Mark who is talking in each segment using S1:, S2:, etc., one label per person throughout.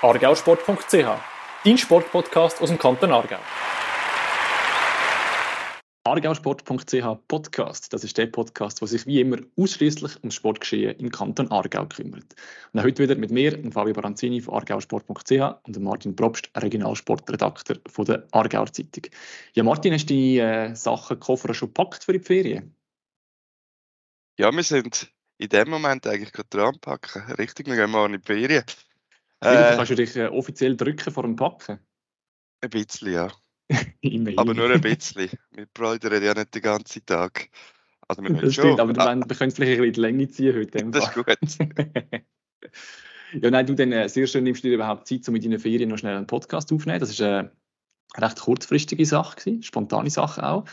S1: argausport.ch, dein Sportpodcast aus dem Kanton Aargau. Argausport.ch Podcast, das ist der Podcast, der sich wie immer ausschließlich ums Sportgeschehen im Kanton Aargau kümmert. Und heute wieder mit mir, Fabio Baranzini von argausport.ch und Martin Probst, Regionalsportredakteur von der Aargauer Zeitung. Ja, Martin, hast du die äh, Sachen, Koffer schon gepackt für die Ferien?
S2: Ja, wir sind in dem Moment eigentlich gerade dran packen. Richtig, wir gehen mal in die Ferien.
S1: Äh, kannst du dich äh, offiziell drücken vor dem Packen?
S2: Ein bisschen, ja. aber nur ein bisschen. Wir bräudern ja nicht den ganzen Tag.
S1: Also wir das stimmt, aber ah. wir können vielleicht ein bisschen die Länge ziehen heute.
S2: Das ist gut.
S1: ja, nein, du dann äh, sehr schön nimmst du dir überhaupt Zeit, um mit deinen Ferien noch schnell einen Podcast aufzunehmen. Das ist eine recht kurzfristige Sache gewesen, spontane Sache auch.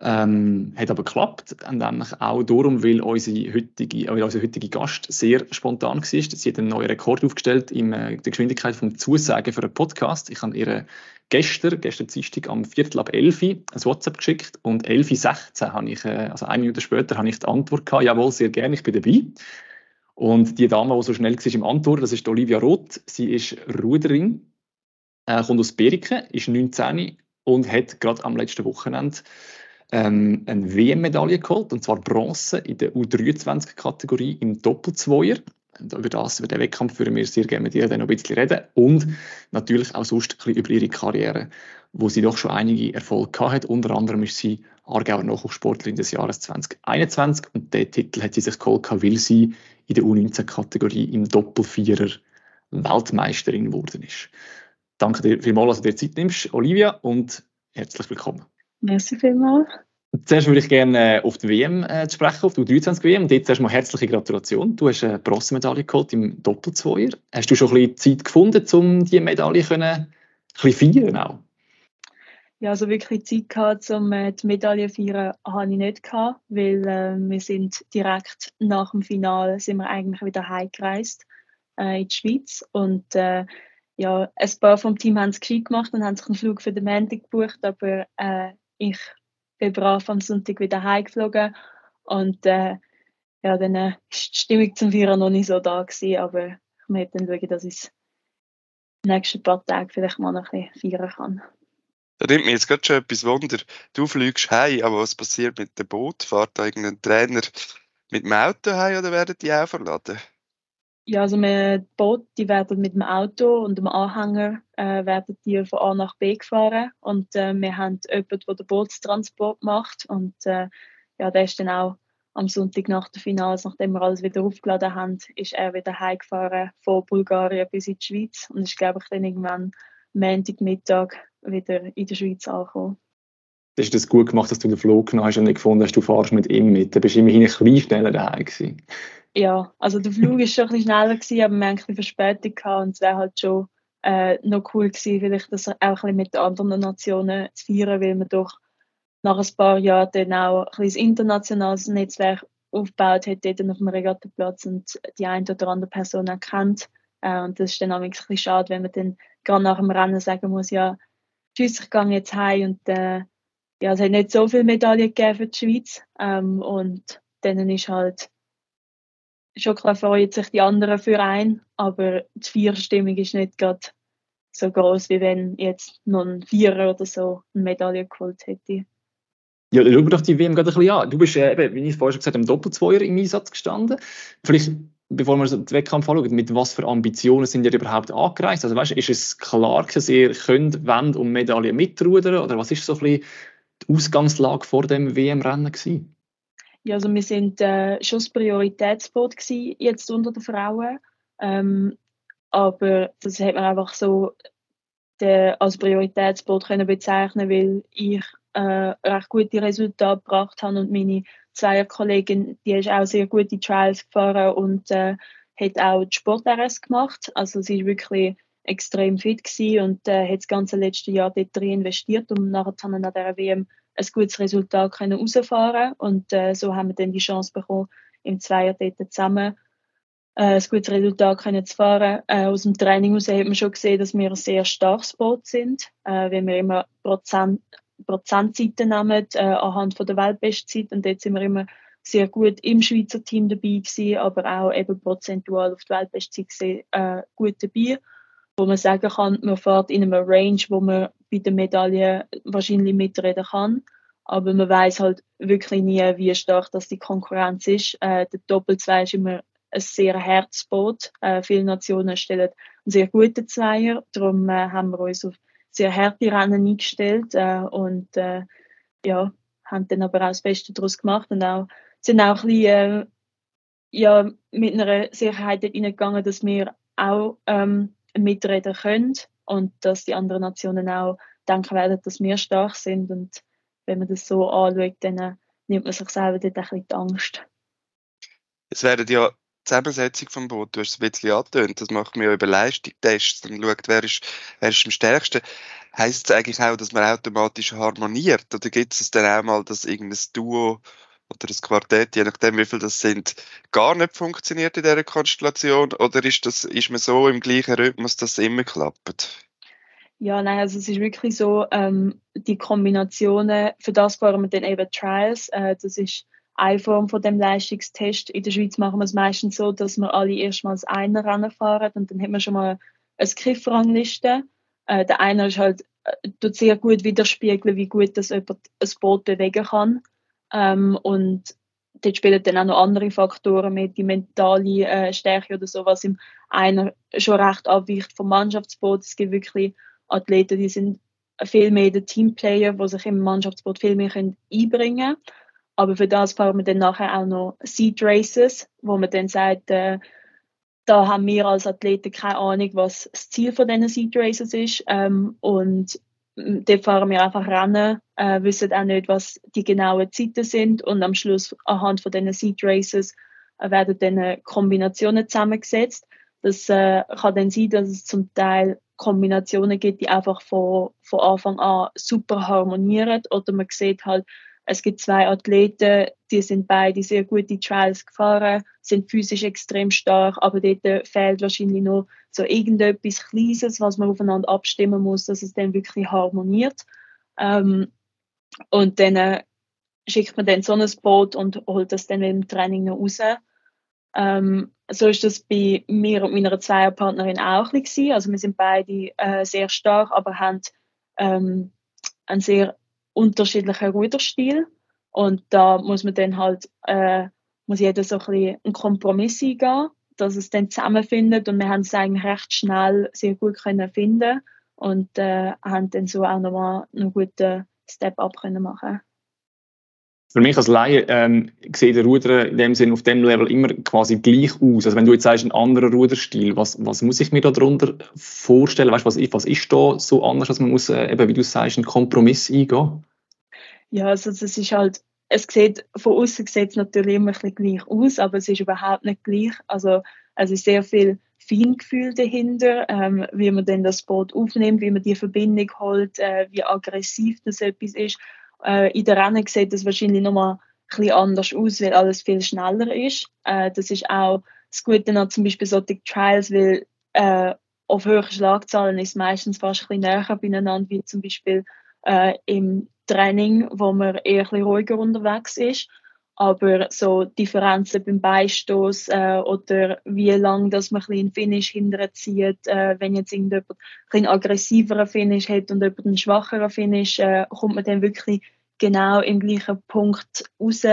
S1: Ähm, hat aber geklappt, nämlich auch darum, weil unsere heutige, weil unser heutiger Gast sehr spontan war. Sie hat einen neuen Rekord aufgestellt in äh, der Geschwindigkeit vom Zusagen für einen Podcast. Ich habe ihr gestern, gestern Dienstag am Viertel ab 11 Uhr ein WhatsApp geschickt und 11.16 Uhr habe ich, äh, also eine Minute später, habe ich die Antwort gehabt, jawohl, sehr gerne, ich bin dabei. Und die Dame, die so schnell war im Antwort, das ist Olivia Roth. Sie ist Ruderin, äh, kommt aus Beriken, ist 19 und hat gerade am letzten Wochenende ähm, eine WM-Medaille geholt, und zwar Bronze in der U23-Kategorie im Doppelzweier. Über das, über den Wettkampf würden wir sehr gerne mit ihr dann noch ein bisschen reden. Und natürlich auch sonst ein bisschen über ihre Karriere, wo sie doch schon einige Erfolge hat. Unter anderem ist sie Aargauer Nachwuchssportlerin des Jahres 2021 und den Titel hat sie sich geholt, weil sie in der U19-Kategorie im Doppelvierer Weltmeisterin geworden ist. Danke dir vielmals, dass du dir Zeit nimmst, Olivia, und herzlich willkommen.
S3: Merci vielmals.
S1: Zuerst würde ich gerne äh, auf die WM äh, sprechen, auf die U23-WM. Und jetzt erstmal herzliche Gratulation. Du hast eine Bronzemedaille geholt im Doppelzweier. Hast du schon ein bisschen Zeit gefunden, um diese Medaille können, ein bisschen feiern auch?
S3: Ja, also wirklich Zeit gehabt, um äh, die Medaille zu feiern, habe ich nicht gehabt, weil äh, wir sind direkt nach dem Finale sind wir eigentlich wieder heimgereist äh, in die Schweiz und äh, ja, ein paar vom Team haben es gescheit gemacht und haben sich einen Flug für den Montag gebucht, aber äh, ich bin brav am Sonntag wieder heimgeflogen und äh, ja, dann äh, die Stimmung zum Feiern noch nicht so da gewesen, aber ich möchte dann schauen, dass ich die nächsten paar Tage vielleicht mal noch ein bisschen feiern kann.
S2: Da nimmt mir jetzt gerade schon etwas Wunder. Du fliegst heim, aber was passiert mit dem Boot? Fahrt da irgendein Trainer mit dem Auto heim oder werden die auch verladen?
S3: Ja, also wir, die Boote die werden mit dem Auto und dem Anhänger äh, werden die von A nach B gefahren. Und äh, wir haben jemanden, der den Bootstransport macht. Und äh, ja, der ist dann auch am Sonntag nach der Finals, nachdem wir alles wieder aufgeladen haben, ist er wieder heimgefahren von Bulgarien bis in die Schweiz. Und ist, glaube ich, dann irgendwann Montagmittag wieder in der Schweiz angekommen.
S1: Das ist das gut gemacht, dass du den Flug genommen hast und nicht gefunden hast, du fahrst mit ihm mit. Da bist du immerhin ein bisschen schneller daheim gewesen
S3: ja, also der Flug war schon ein bisschen schneller, gewesen, aber wir haben ein bisschen Verspätung und es wäre halt schon äh, noch cool gewesen, vielleicht das auch ein bisschen mit den anderen Nationen zu feiern, weil man doch nach ein paar Jahren dann auch ein internationales Netzwerk aufgebaut hat, dort auf dem Regattaplatz und die eine oder andere Person kennt. Äh, und das ist dann auch ein bisschen schade, wenn man dann gerade nach dem Rennen sagen muss, ja, tschüss, ich gehe jetzt heim und äh, ja, es hat nicht so viele Medaillen gegeben für die Schweiz ähm, und dann ist halt schon klar freuen sich die anderen für ein, aber die Vierstimmung ist nicht gerade so groß, wie wenn jetzt noch ein Vierer oder so eine Medaille geholt hätte.
S1: Ja, schauen wir doch die WM gerade ein bisschen an. Du bist, äh, eben, wie ich vorhin schon gesagt habe, im Doppelzweier im Einsatz gestanden. Vielleicht, bevor wir den Wettkampf anschauen, mit was für Ambitionen sind ihr überhaupt angereist? Also weißt, ist es klar, dass ihr könnt, wenn um Medaillen mitrudern oder was ist so ein bisschen Ausgangslage vor dem WM-Rennen gewesen?
S3: Ja, also wir sind äh, schon das Prioritätsboot jetzt unter den Frauen. Ähm, aber das hat man einfach so der, als Prioritätsboot können bezeichnen, weil ich äh, recht gute Resultate gebracht habe und meine Zweierkollegin, die ist auch sehr gute Trials gefahren und äh, hat auch die Sport-RS gemacht. Also sie ist wirklich extrem fit gewesen und äh, hat das ganze letzte Jahr dort drin investiert, um nachher an der WM ein gutes Resultat können und äh, so haben wir dann die Chance bekommen, im Zweier dort zusammen äh, ein gutes Resultat können zu fahren. Äh, aus dem Training heraus hat man schon gesehen, dass wir ein sehr starkes Boot sind, äh, wenn wir immer Prozent, Prozentzeiten nehmen äh, anhand von der Weltbestzeit und dort sind wir immer sehr gut im Schweizer Team dabei gewesen, aber auch eben prozentual auf die Weltbestzeit gesehen, äh, gut dabei. Wo man sagen kann, man fährt in einem Range, wo man bei der Medaille wahrscheinlich mitreden kann. Aber man weiß halt wirklich nie, wie stark das die Konkurrenz ist. Äh, der Doppel 2 ist immer ein sehr Herzboot. Äh, viele Nationen stellen einen sehr guten Zweier. Darum äh, haben wir uns auf sehr harte Rennen eingestellt äh, und äh, ja, haben dann aber auch das Beste daraus gemacht und auch, sind auch ein bisschen, äh, ja, mit einer Sicherheit hineingegangen, dass wir auch ähm, mitreden können und dass die anderen Nationen auch denken werden, dass wir stark sind. Und wenn man das so anschaut, dann nimmt man sich selber dort ein bisschen die Angst.
S2: Es werden ja Zusammensetzung vom Boot, du hast es ein bisschen angetönt, das macht man ja über Leistungstests, dann schaut, wer ist, wer ist am stärksten. Heißt es eigentlich auch, dass man automatisch harmoniert? Oder gibt es dann auch mal, dass irgendein Duo oder ein Quartett, je nachdem wie viel das sind, gar nicht funktioniert in dieser Konstellation? Oder ist, das, ist man so im gleichen Rhythmus, dass es immer klappt?
S3: Ja, nein, also es ist wirklich so, ähm, die Kombinationen, für das fahren wir dann eben Trials. Äh, das ist eine Form von dem Leistungstest. In der Schweiz machen wir es meistens so, dass wir alle erstmals einer Rennen fahren und dann haben wir schon mal eine Griffrangliste. Äh, der eine ist halt, äh, tut sehr gut widerspiegeln, wie gut das jemand ein Boot bewegen kann. Ähm, und dort spielen dann auch noch andere Faktoren mit, die mentale äh, Stärke oder so, was im einer schon recht abweicht vom Mannschaftsboot. Es gibt wirklich Athleten, die sind viel mehr der Teamplayer, die sich im Mannschaftsboot viel mehr können einbringen können. Aber für das fahren wir dann nachher auch noch Seed Races, wo man dann sagt, äh, da haben wir als Athleten keine Ahnung, was das Ziel von diesen Seed Races ist. Ähm, und dort fahren wir einfach Rennen, äh, wissen auch nicht, was die genauen Zeiten sind. Und am Schluss, anhand von diesen Seed Races, äh, werden dann Kombinationen zusammengesetzt. Das äh, kann dann sein, dass es zum Teil Kombinationen gibt, die einfach von, von Anfang an super harmonieren. Oder man sieht halt, es gibt zwei Athleten, die sind beide sehr gut die Trials gefahren, sind physisch extrem stark, aber dort fehlt wahrscheinlich noch so irgendetwas Kleines, was man aufeinander abstimmen muss, dass es dann wirklich harmoniert. Ähm, und dann äh, schickt man dann so ein Boot und holt das dann im Training noch raus. Ähm, so ist das bei mir und meiner Zweierpartnerin auch ein bisschen. Also wir sind beide äh, sehr stark, aber haben ähm, einen sehr unterschiedlichen Ruderstil. Und da muss man dann halt, äh, muss jeder so ein bisschen einen Kompromiss eingehen, dass es dann zusammenfindet. Und wir haben es eigentlich recht schnell sehr gut können finden und äh, haben dann so auch nochmal einen guten Step-up können machen
S1: für mich als Laie ähm, sieht der Ruder in dem Sinne auf dem Level immer quasi gleich aus. Also wenn du jetzt sagst, ein anderer Ruderstil, was, was muss ich mir da darunter vorstellen? Weißt, was, was ist da so anders, dass man muss, äh, eben, wie du sagst, einen Kompromiss eingehen?
S3: Ja, also es ist halt, es sieht, von außen sieht es natürlich immer ein bisschen gleich aus, aber es ist überhaupt nicht gleich. Also es ist sehr viel Feingefühl dahinter, ähm, wie man denn das Boot aufnimmt, wie man die Verbindung holt, äh, wie aggressiv das etwas ist. Äh, in der Rennen sieht das wahrscheinlich nochmal ein anders aus, weil alles viel schneller ist. Äh, das ist auch das Gute an zum Beispiel solche Trials, weil äh, auf höheren Schlagzahlen ist meistens fast ein bisschen näher beieinander, wie zum Beispiel äh, im Training, wo man eher ein bisschen ruhiger unterwegs ist. Aber so Differenzen beim Beistoß äh, oder wie lang dass man ein Finish hinterzieht, äh, wenn jetzt irgendjemand ein aggressiveren Finish hat und jemand einen schwacheren Finish, äh, kommt man dann wirklich genau im gleichen Punkt raus.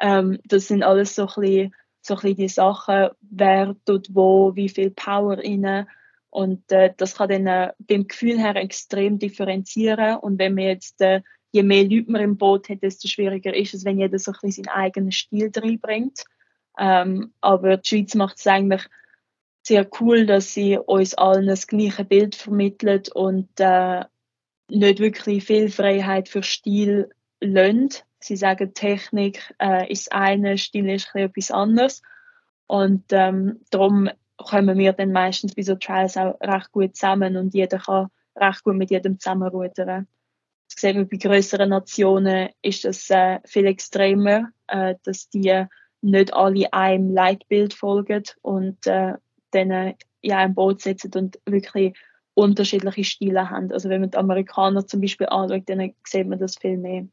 S3: Ähm, das sind alles so ein bisschen, so ein bisschen die Sachen, wer tut wo, wie viel Power rein. Und äh, das kann dann äh, beim Gefühl her extrem differenzieren. Und wenn man jetzt äh, je mehr Leute man im Boot hat, desto schwieriger ist es, wenn jeder so ein bisschen seinen eigenen Stil reinbringt. Ähm, aber die Schweiz macht es eigentlich sehr cool, dass sie uns allen das gleiche Bild vermittelt und äh, nicht wirklich viel Freiheit für Stil lönt. Sie sagen, Technik äh, ist eine, Stil ist etwas anderes. Und ähm, darum kommen wir dann meistens bei so Trials auch recht gut zusammen und jeder kann recht gut mit jedem zusammenrudern sehen wir bei größeren Nationen ist das äh, viel extremer, äh, dass die nicht alle einem Leitbild folgen und äh, dann äh, in einem Boot sitzen und wirklich unterschiedliche Stile haben. Also wenn man die Amerikaner zum Beispiel anschaut, dann sieht man das viel mehr.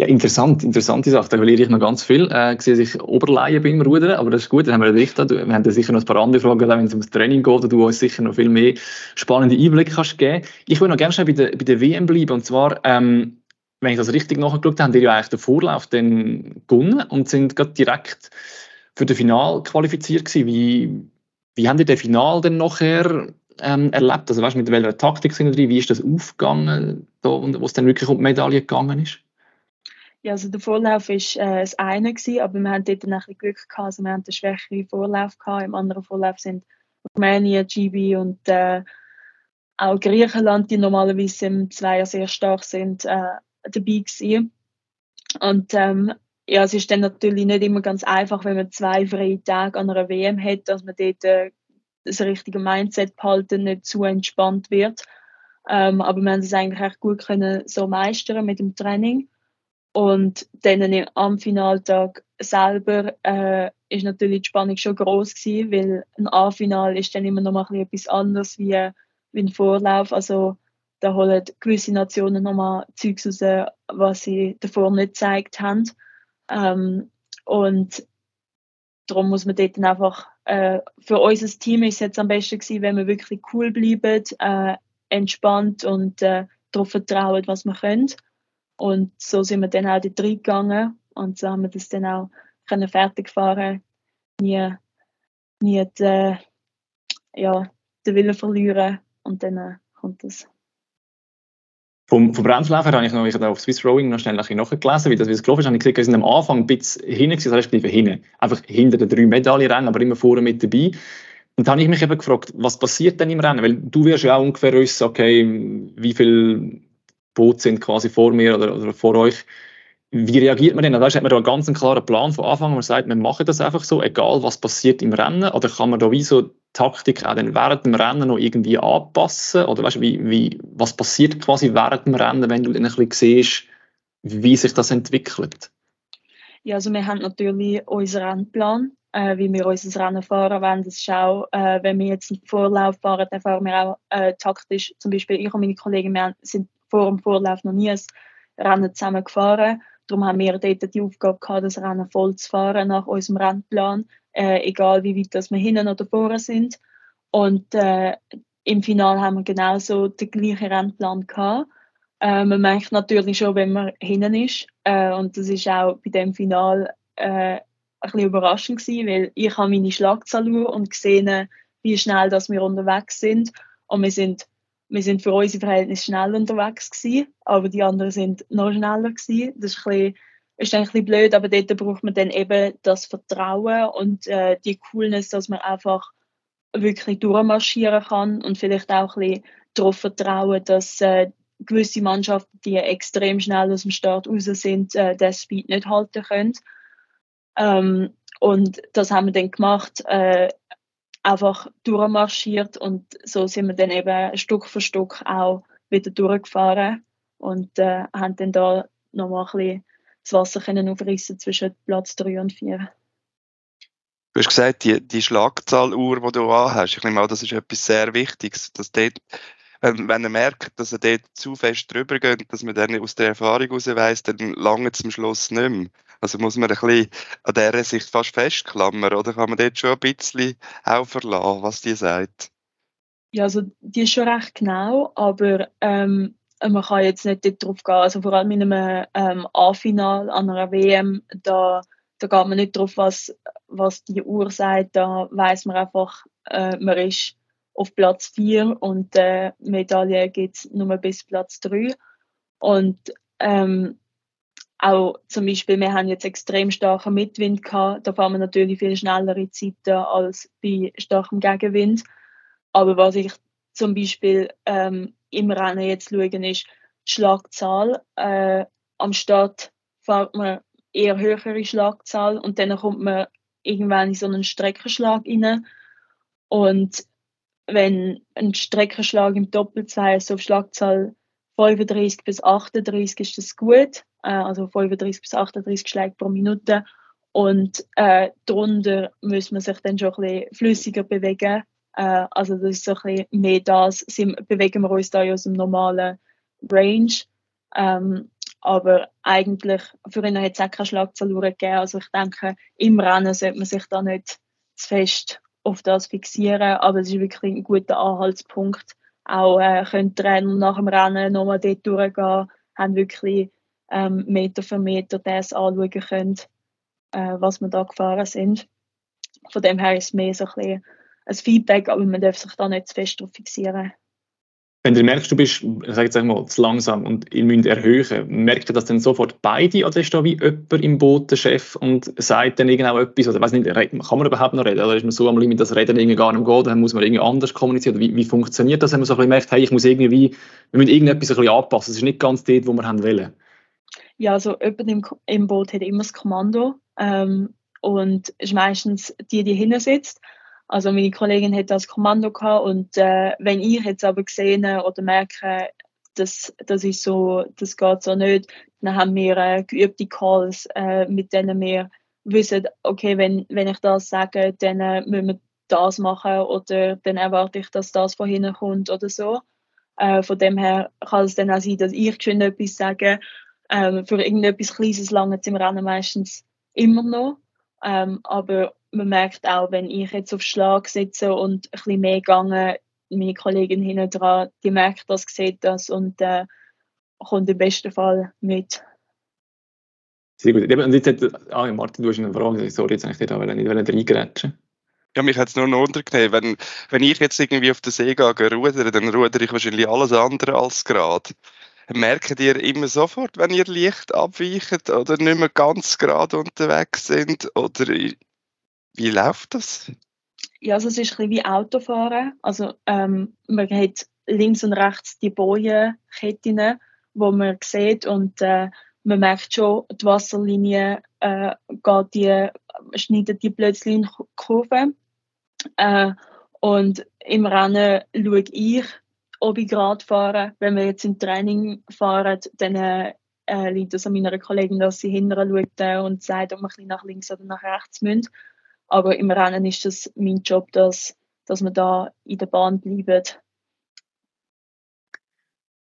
S1: Ja, interessant, interessante Sache. Da verliere ich noch ganz viel. Äh, sehe, dass ich Oberleihe bin Rudern, aber das ist gut, dann haben wir recht. Wir haben da sicher noch ein paar andere Fragen, wenn es ums Training geht, wo du uns sicher noch viel mehr spannende Einblicke kannst geben. Ich will noch gerne schnell bei der, bei der WM bleiben. Und zwar, ähm, wenn ich das richtig nachgeschaut habe, haben die ja eigentlich den Vorlauf dann gewonnen und sind gerade direkt für das Final qualifiziert gewesen. Wie, wie haben die den Final denn nachher ähm, erlebt? Also weißt mit welcher Taktik sind die? Wie ist das aufgegangen, da, wo es dann wirklich um die Medaille gegangen ist?
S3: Ja, also der Vorlauf war äh, das eine, gewesen, aber wir hatten dort ein bisschen Glück gehabt. Also wir hatten einen schwächeren Vorlauf gehabt. Im anderen Vorlauf sind Rumänien, GB und äh, auch Griechenland, die normalerweise im Zweier sehr stark sind, äh, dabei gewesen. Und ähm, ja, es ist dann natürlich nicht immer ganz einfach, wenn man zwei freie Tage an einer WM hat, dass man dort äh, das richtige Mindset behalten, nicht zu entspannt wird. Ähm, aber wir haben es eigentlich echt gut können so meistern mit dem Training. Und dann am Finaltag selber äh, ist natürlich die Spannung schon groß gewesen, weil ein A-Final ist dann immer noch mal etwas anderes wie, wie ein Vorlauf. Also da holen gewisse Nationen noch mal Zeugs raus, was sie davor nicht gezeigt haben. Ähm, und darum muss man dort dann einfach, äh, für unser Team ist es jetzt am besten gewesen, wenn wir wirklich cool bleiben, äh, entspannt und äh, darauf vertrauen, was wir können. Und so sind wir dann auch dort reingegangen und so haben wir das dann auch können fertig fahren, nie, nie die, ja, den Willen verlieren und dann äh, kommt das.
S1: Vom, vom Bremslaufen habe ich noch auf Swiss Rowing noch schnell nachgelesen, wie das, wie das gelaufen ist. Habe ich gesehen, wir sind am Anfang ein bisschen hinten, heißt, wir hinten. Einfach hinter den drei Medaillenrennen, aber immer vorne mit dabei. Und da habe ich mich eben gefragt, was passiert denn im Rennen? Weil du wirst ja auch ungefähr wissen, okay, wie viel Boot sind quasi vor mir oder, oder vor euch. Wie reagiert man denn? Da hat man da einen ganz klaren Plan von Anfang, man sagt, wir machen das einfach so, egal was passiert im Rennen, oder kann man da wie so Taktik auch dann während dem Rennen noch irgendwie anpassen? Oder weißt, wie, wie, was passiert quasi während dem Rennen, wenn du dann ein bisschen siehst, wie sich das entwickelt?
S3: Ja, also wir haben natürlich unseren Rennplan, äh, wie wir unser Rennen fahren wollen. Das ist auch, äh, wenn wir jetzt einen Vorlauf fahren, dann fahren wir auch äh, taktisch. Zum Beispiel ich und meine Kollegen, wir sind vor dem Vorlauf noch nie ein Rennen zusammen gefahren. Darum haben wir dort die Aufgabe gehabt, das Rennen voll zu fahren nach unserem Rennplan, äh, egal wie weit das wir hinten oder vorne sind. Und äh, im Finale haben wir genauso den gleichen Rennplan gehabt. Äh, man merkt natürlich schon, wenn man hinten ist. Äh, und das ist auch bei dem Final äh, ein bisschen überraschend gewesen, weil ich habe meine Schlagzahl und gesehen, wie schnell dass wir unterwegs sind. Und wir sind wir sind für unsere Verhältnisse schnell unterwegs gewesen, aber die anderen sind noch schneller gewesen. Das ist ein bisschen, ist ein bisschen blöd, aber dort braucht man dann eben das Vertrauen und äh, die Coolness, dass man einfach wirklich durchmarschieren kann und vielleicht auch ein bisschen darauf vertrauen, dass äh, gewisse Mannschaften, die extrem schnell aus dem Start raus sind, äh, den Speed nicht halten können. Ähm, und das haben wir dann gemacht. Äh, einfach durchmarschiert und so sind wir dann eben Stück für Stück auch wieder durchgefahren und äh, haben dann da nochmal ein bisschen das Wasser können zwischen Platz 3 und 4.
S2: Du hast gesagt, die, die Schlagzahluhr, die du anhast, ich nehme an, das ist etwas sehr Wichtiges, dass dort, wenn, wenn er merkt, dass er dort zu fest drüber geht, dass man dann aus der Erfahrung heraus weiss, dann lange zum Schluss nicht mehr. Also muss man ein bisschen an dieser Sicht fast festklammern, oder kann man dort schon ein bisschen auch verlassen, was die sagt?
S3: Ja, also die ist schon recht genau, aber ähm, man kann jetzt nicht darauf gehen. Also vor allem in einem ähm, A-Final an einer WM, da, da geht man nicht darauf, was, was die Uhr sagt. Da weiß man einfach, äh, man ist auf Platz 4 und äh, Medaille gibt es nur bis Platz 3. Und ähm, auch zum Beispiel, wir haben jetzt extrem starken Mitwind gehabt. Da fahren wir natürlich viel schnellere Zeiten als bei starkem Gegenwind. Aber was ich zum Beispiel ähm, im Rennen jetzt schaue, ist die Schlagzahl. Äh, am Start fährt man eher höhere Schlagzahl und dann kommt man irgendwann in so einen Streckenschlag rein. Und wenn ein Streckenschlag im Doppelzweier so auf Schlagzahl 35 bis 38 ist das gut, äh, also 35 bis 38 Schläge pro Minute. Und äh, darunter muss man sich dann schon ein bisschen flüssiger bewegen. Äh, also das ist so ein bisschen mehr das, sind, bewegen wir uns da in unserem normalen Range. Ähm, aber eigentlich, für ihn hat es auch keine Schlagzeilen gegeben. Also ich denke, im Rennen sollte man sich da nicht zu fest auf das fixieren, aber es ist wirklich ein guter Anhaltspunkt. Auch äh, können Trainer nach dem Rennen nochmal dort durchgehen, haben wirklich ähm, Meter für Meter das anschauen können, äh, was wir da gefahren sind. Von dem her ist es mehr so ein, ein Feedback, aber man darf sich da nicht zu fest darauf fixieren.
S1: Wenn du merkst, du bist, ich jetzt einmal, zu langsam und ihr müsst erhöhen, merkt ihr das dann sofort beide oder ist da wie jemand im Boot der Chef und sagt dann irgendwo etwas oder weiß nicht, kann man überhaupt noch reden oder ist man so am Limit, dass Reden irgendwie gar nicht geht, dann muss man irgendwie anders kommunizieren wie, wie funktioniert das, wenn man so ein bisschen merkt, hey, ich muss irgendwie, wir müssen irgendetwas ein bisschen anpassen, es ist nicht ganz dort, wo wir haben wollen.
S3: Ja, also jemand im, im Boot hat immer das Kommando ähm, und ist meistens die, die hinten sitzt also meine Kollegin hat das Kommando gehabt und äh, wenn ich jetzt aber gesehen oder merke, dass das ist so, das geht so nicht, dann haben wir äh, geübte Calls, äh, mit denen wir wissen, okay, wenn, wenn ich das sage, dann äh, müssen wir das machen oder dann erwarte ich, dass das von hinten kommt oder so. Äh, von dem her kann es dann auch sein, dass ich schon etwas sage. Ähm, für irgendetwas Kleines lange im Rennen meistens immer noch. Ähm, aber man merkt auch, wenn ich jetzt auf Schlag sitze und ein bisschen mehr gegangen, meine Kollegin hinten dran, die merkt das, sieht das und äh, kommt im besten Fall mit.
S1: Sehr gut. Und jetzt hat, ah, Martin, du hast eine Frage. Sorry, jetzt eigentlich da nicht reingrätschen.
S2: Ja, mich hat es nur noch untergenommen. Wenn, wenn ich jetzt irgendwie auf den See gehe, rudern, dann rudere ich wahrscheinlich alles andere als gerade. Merkt ihr immer sofort, wenn ihr leicht abweicht oder nicht mehr ganz gerade unterwegs sind? Oder wie läuft das?
S3: Ja, also es ist ein bisschen wie Autofahren. Also ähm, man hat links und rechts die Bojenketten, wo man sieht und äh, man merkt schon, die Wasserlinie äh, geht die, schneidet die plötzlich in Kurve. Äh, und im Rennen schaue ich, ob ich gerade fahre. Wenn wir jetzt im Training fahren, dann äh, liegt es an meiner Kollegin, dass sie hinterher schaut äh, und sagt, ob wir ein bisschen nach links oder nach rechts müssen. Aber im Rennen ist das mein Job, dass, dass wir da in der Bahn bleiben.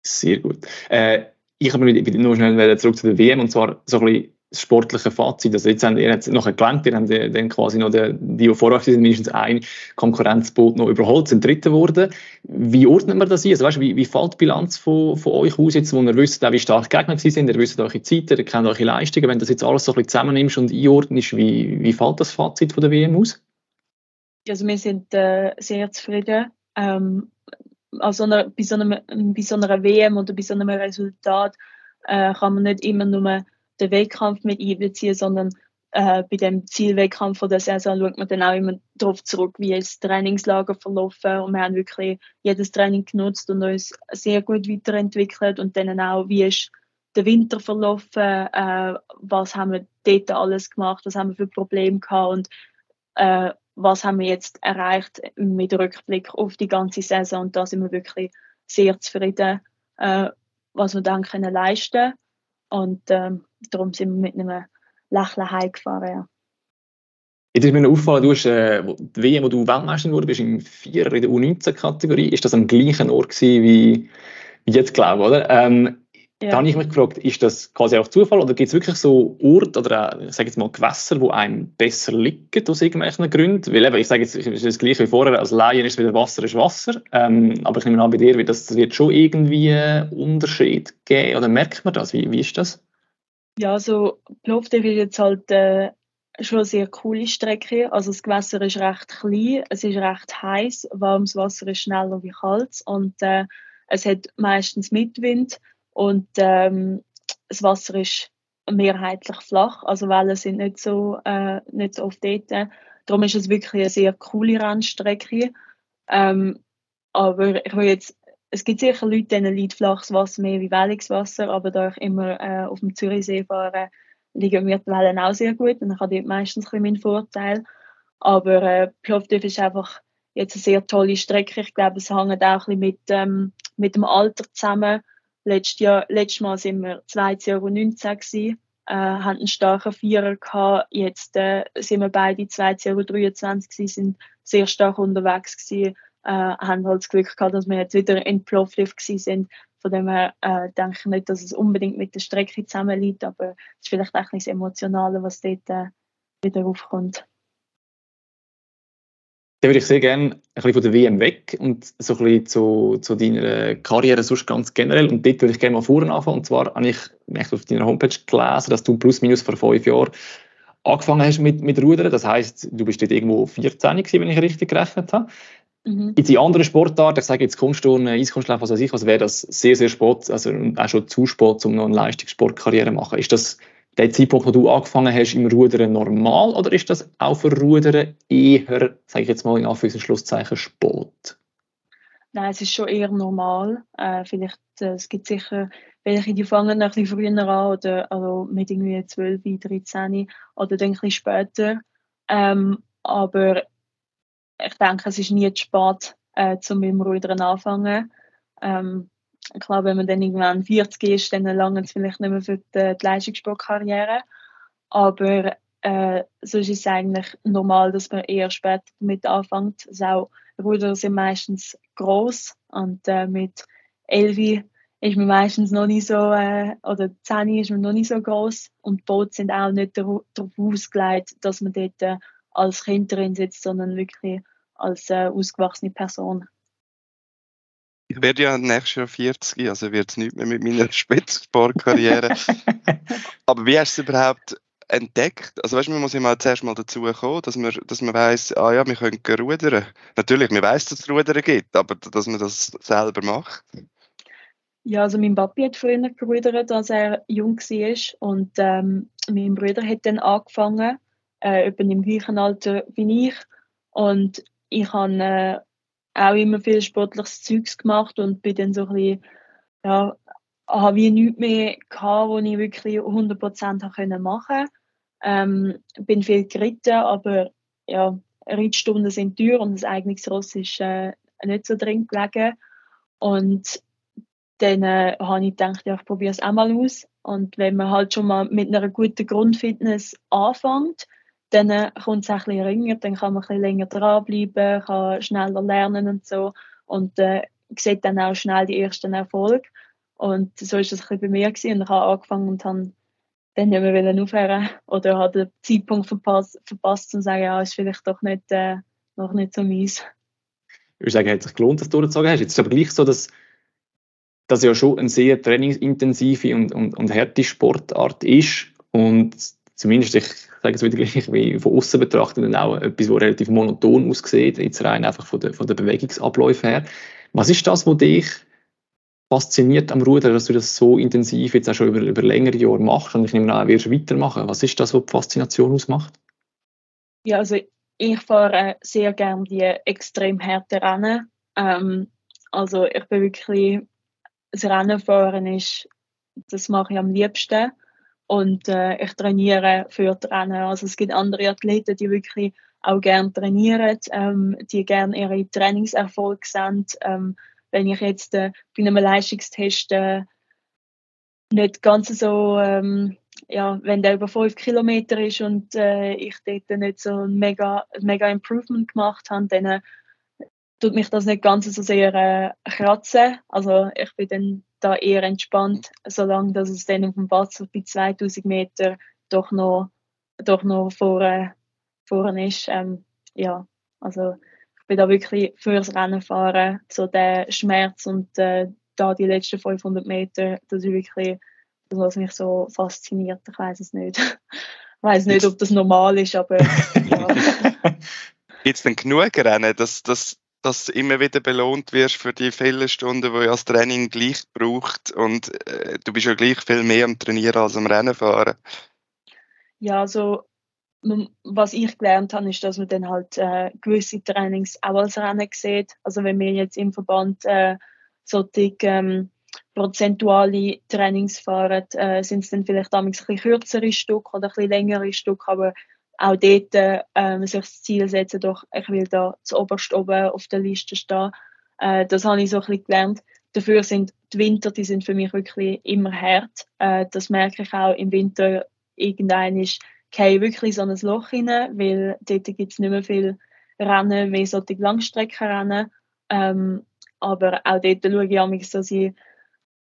S1: Sehr gut. Äh, ich habe nur schnell zurück zu der WM und zwar so ein bisschen das sportliche Fazit. Also jetzt haben ihr jetzt noch gelangt, ihr habt dann quasi noch die, die, vorher sind, mindestens ein Konkurrenzboot noch überholt, sind Dritter geworden. Wie ordnet man das ein? Also weißt, wie, wie fällt die Bilanz von, von euch aus, jetzt, wo ihr wisst, wie stark Gegner sind, ihr wisst eure Zeiten, ihr kennt eure Leistungen, wenn du das jetzt alles so ein bisschen zusammennimmst und einordnest, wie, wie fällt das Fazit von der WM aus?
S3: Also wir sind äh, sehr zufrieden. Ähm, also bei, so einer, bei so einer WM oder bei so einem Resultat äh, kann man nicht immer nur den Wettkampf mit einbeziehen, sondern äh, bei dem Zielwettkampf der Saison schaut man dann auch immer darauf zurück, wie das Trainingslager verlaufen. Und wir haben wirklich jedes Training genutzt und uns sehr gut weiterentwickelt. Und dann auch, wie ist der Winter verlaufen, äh, was haben wir dort alles gemacht, was haben wir für Probleme gehabt? Und äh, was haben wir jetzt erreicht mit Rückblick auf die ganze Saison? Und da sind wir wirklich sehr zufrieden, äh, was wir dann können leisten und ähm, darum sind wir mit einem Lächeln heimgefahren. Ja.
S1: Jetzt ist mir aufgefallen, du hast, äh, die WM, wo du Weltmeister wurde, bist im Vierer in der U19-Kategorie. Ist das am gleichen Ort gewesen wie, wie jetzt, glaube ich, oder? Ähm, ja. Da habe ich mich gefragt, ist das quasi auch Zufall oder gibt es wirklich so Orte oder ich sage jetzt mal Gewässer, wo einem besser liegen aus irgendwelchen Gründen? Weil eben, ich sage jetzt, es ist das gleiche wie vorher, als Laien ist wieder Wasser ist Wasser, ähm, aber ich nehme an bei dir, das, das wird schon irgendwie einen Unterschied geben oder merkt man das? Wie, wie ist das?
S3: Ja, also Plovdiv ist jetzt halt äh, schon eine sehr coole Strecke. Also das Gewässer ist recht klein, es ist recht heiß, warmes Wasser ist schneller wie kalt und äh, es hat meistens Mitwind und ähm, das Wasser ist mehrheitlich flach, also Wellen sind nicht so, äh, nicht so oft dort. Darum ist es wirklich eine sehr coole Rennstrecke. Ähm, aber ich will jetzt es gibt sicher Leute, denen liegt flaches Wasser mehr wie welliges Wasser, aber da ich immer äh, auf dem Zürichsee fahre, liegen mir die Wellen auch sehr gut und dann habe ich meistens ein meinen Vorteil. Aber äh, Plovdiv ist einfach jetzt eine sehr tolle Strecke. Ich glaube, es hängt auch ein bisschen mit, ähm, mit dem Alter zusammen. Letztes, Jahr, letztes Mal sind wir 2019 gewesen, äh, haben einen starken Vierer gehabt. Jetzt äh, sind wir beide 2023 gewesen, sind sehr stark unterwegs gewesen äh, haben halt das Glück gehabt, dass wir jetzt wieder in Plovdiv sind. Von dem her äh, denke ich nicht, dass es unbedingt mit der Strecke zusammenliegt, aber es ist vielleicht auch das Emotionale, was dort äh, wieder aufkommt.
S1: Dann würde ich sehr gerne ein bisschen von der WM weg und so ein bisschen zu, zu deiner Karriere sonst ganz generell. Und dort würde ich gerne mal vorne anfangen. Und zwar habe ich auf deiner Homepage gelesen, dass du plus minus vor fünf Jahren angefangen hast mit, mit Rudern. Das heisst, du bist dort irgendwo 14 gewesen, wenn ich richtig gerechnet habe. Mhm. In die anderen Sportarten, ich sage jetzt Kunstturnen, Eiskunstlauf, was weiß ich, also wäre das sehr, sehr spät, also auch schon zu spät, um noch eine Leistungssportkarriere zu machen. Ist das der Zeitpunkt, wo du angefangen hast im Rudern normal oder ist das auch für Rudern eher, sage ich jetzt mal in Anführungs- und Schlusszeichen, spät?
S3: Nein, es ist schon eher normal. Äh, vielleicht, äh, es gibt sicher welche, die fangen ein bisschen früher an oder also mit irgendwie 12, 13 oder dann ein bisschen später. Ähm, aber ich denke, es ist nie zu spät, äh, zum mit dem Rudern anfangen. Ähm, glaube, wenn man dann irgendwann 40 ist, dann lange es vielleicht nicht mehr für die, die Leistungssportkarriere. Aber äh, sonst ist es eigentlich normal, dass man eher später damit anfängt. Also auch Ruder sind meistens groß und äh, mit 11 ist man meistens noch nicht so, äh, oder 10 ist man noch nicht so groß und Boote sind auch nicht darauf ausgelegt, dass man dort äh, als Kind drin sitzt, sondern wirklich als äh, ausgewachsene Person.
S2: Ich werde ja nächstes Jahr 40, also wird es nicht mehr mit meiner Spitzsportkarriere. Aber wie hast du es überhaupt entdeckt? Also weißt, man muss immer zuerst mal dazu kommen, dass man, dass man weiss, ah ja, wir können rudern. Natürlich, man weiß, dass es Rudern gibt, aber dass man das selber macht.
S3: Ja, also mein Papi hat früher gerudert, als er jung war und ähm, mein Bruder hat dann angefangen, äh, etwa im gleichen Alter wie ich und ich habe äh, auch immer viel sportliches Zeugs gemacht und bin dann so ein bisschen, ja, habe wie nichts mehr gehabt, wo ich wirklich 100% können machen ähm, bin viel geritten, aber ja, Reitstunden sind teuer und das eigenes Ross ist äh, nicht so drin gelegen. Und dann äh, habe ich gedacht, ja, ich probiere es auch mal aus. Und wenn man halt schon mal mit einer guten Grundfitness anfängt, dann äh, kommt es ein bisschen ringer, dann kann man ein bisschen länger dranbleiben, kann schneller lernen und so und äh, sieht dann auch schnell die ersten Erfolge. Und so ist das bei mir gewesen. und ich habe angefangen und habe dann nicht mehr aufhören oder habe den Zeitpunkt verpasst, verpasst zu sagen, ja, ist vielleicht doch nicht, äh, noch nicht so mies.
S1: Ich würde sagen, hat sich gelohnt, dass du durchgezogen hast. Jetzt ist aber gleich so, dass das ja schon eine sehr trainingsintensive und, und, und harte Sportart ist und zumindest, ich sage es wieder gleich, wie von außen betrachtet, dann auch etwas, was relativ monoton aussieht, jetzt rein einfach von der, von der Bewegungsabläufe her. Was ist das, was dich fasziniert am Ruder, dass du das so intensiv jetzt auch schon über, über längere Jahre machst und ich nehme an, wirst weitermachen. Was ist das, was die Faszination ausmacht?
S3: Ja, also ich fahre sehr gerne die extrem harten Rennen. Ähm, also ich bin wirklich, das Rennenfahren ist, das mache ich am liebsten. Und äh, ich trainiere für Rennen. Also es gibt andere Athleten, die wirklich auch gerne trainieren, ähm, die gerne ihre Trainingserfolge sehen. Ähm, wenn ich jetzt äh, bei einem Leistungstest äh, nicht ganz so, ähm, ja, wenn der über fünf Kilometer ist und äh, ich dort nicht so ein mega, mega Improvement gemacht habe, dann äh, tut mich das nicht ganz so sehr äh, kratzen. Also ich bin dann da eher entspannt, solange dass es dann auf dem Wasser bei 2000 Meter doch noch, doch noch vorne, vorne ist. Ähm, ja, also ich bin da wirklich fürs Rennen fahren, so der Schmerz und äh, da die letzten 500 Meter, das ist wirklich das, was mich so fasziniert. Ich weiß es nicht. Ich weiß nicht, ob das normal ist, aber ja.
S2: Gibt es denn genug Rennen, dass, dass dass du immer wieder belohnt wirst für die vielen Stunden, die das Training gleich braucht und äh, du bist ja gleich viel mehr am Trainieren als am Rennen fahren.
S3: Ja, also was ich gelernt habe, ist, dass man dann halt äh, gewisse Trainings auch als Rennen sieht. Also wenn wir jetzt im Verband äh, solche ähm, prozentuale Trainings fahren, äh, sind es dann vielleicht ein bisschen kürzere Stück oder ein bisschen längere Stück, aber auch dort ähm, sich das Ziel setzen, doch ich will da zu oberst oben auf der Liste stehen. Äh, das habe ich so ein bisschen gelernt. Dafür sind die Winter, die sind für mich wirklich immer hart. Äh, das merke ich auch im Winter. Irgendein ist wirklich so ein Loch rein, weil dort gibt es nicht mehr viel Rennen, wie solche Langstreckenrennen. Ähm, aber auch dort schaue ich dass ich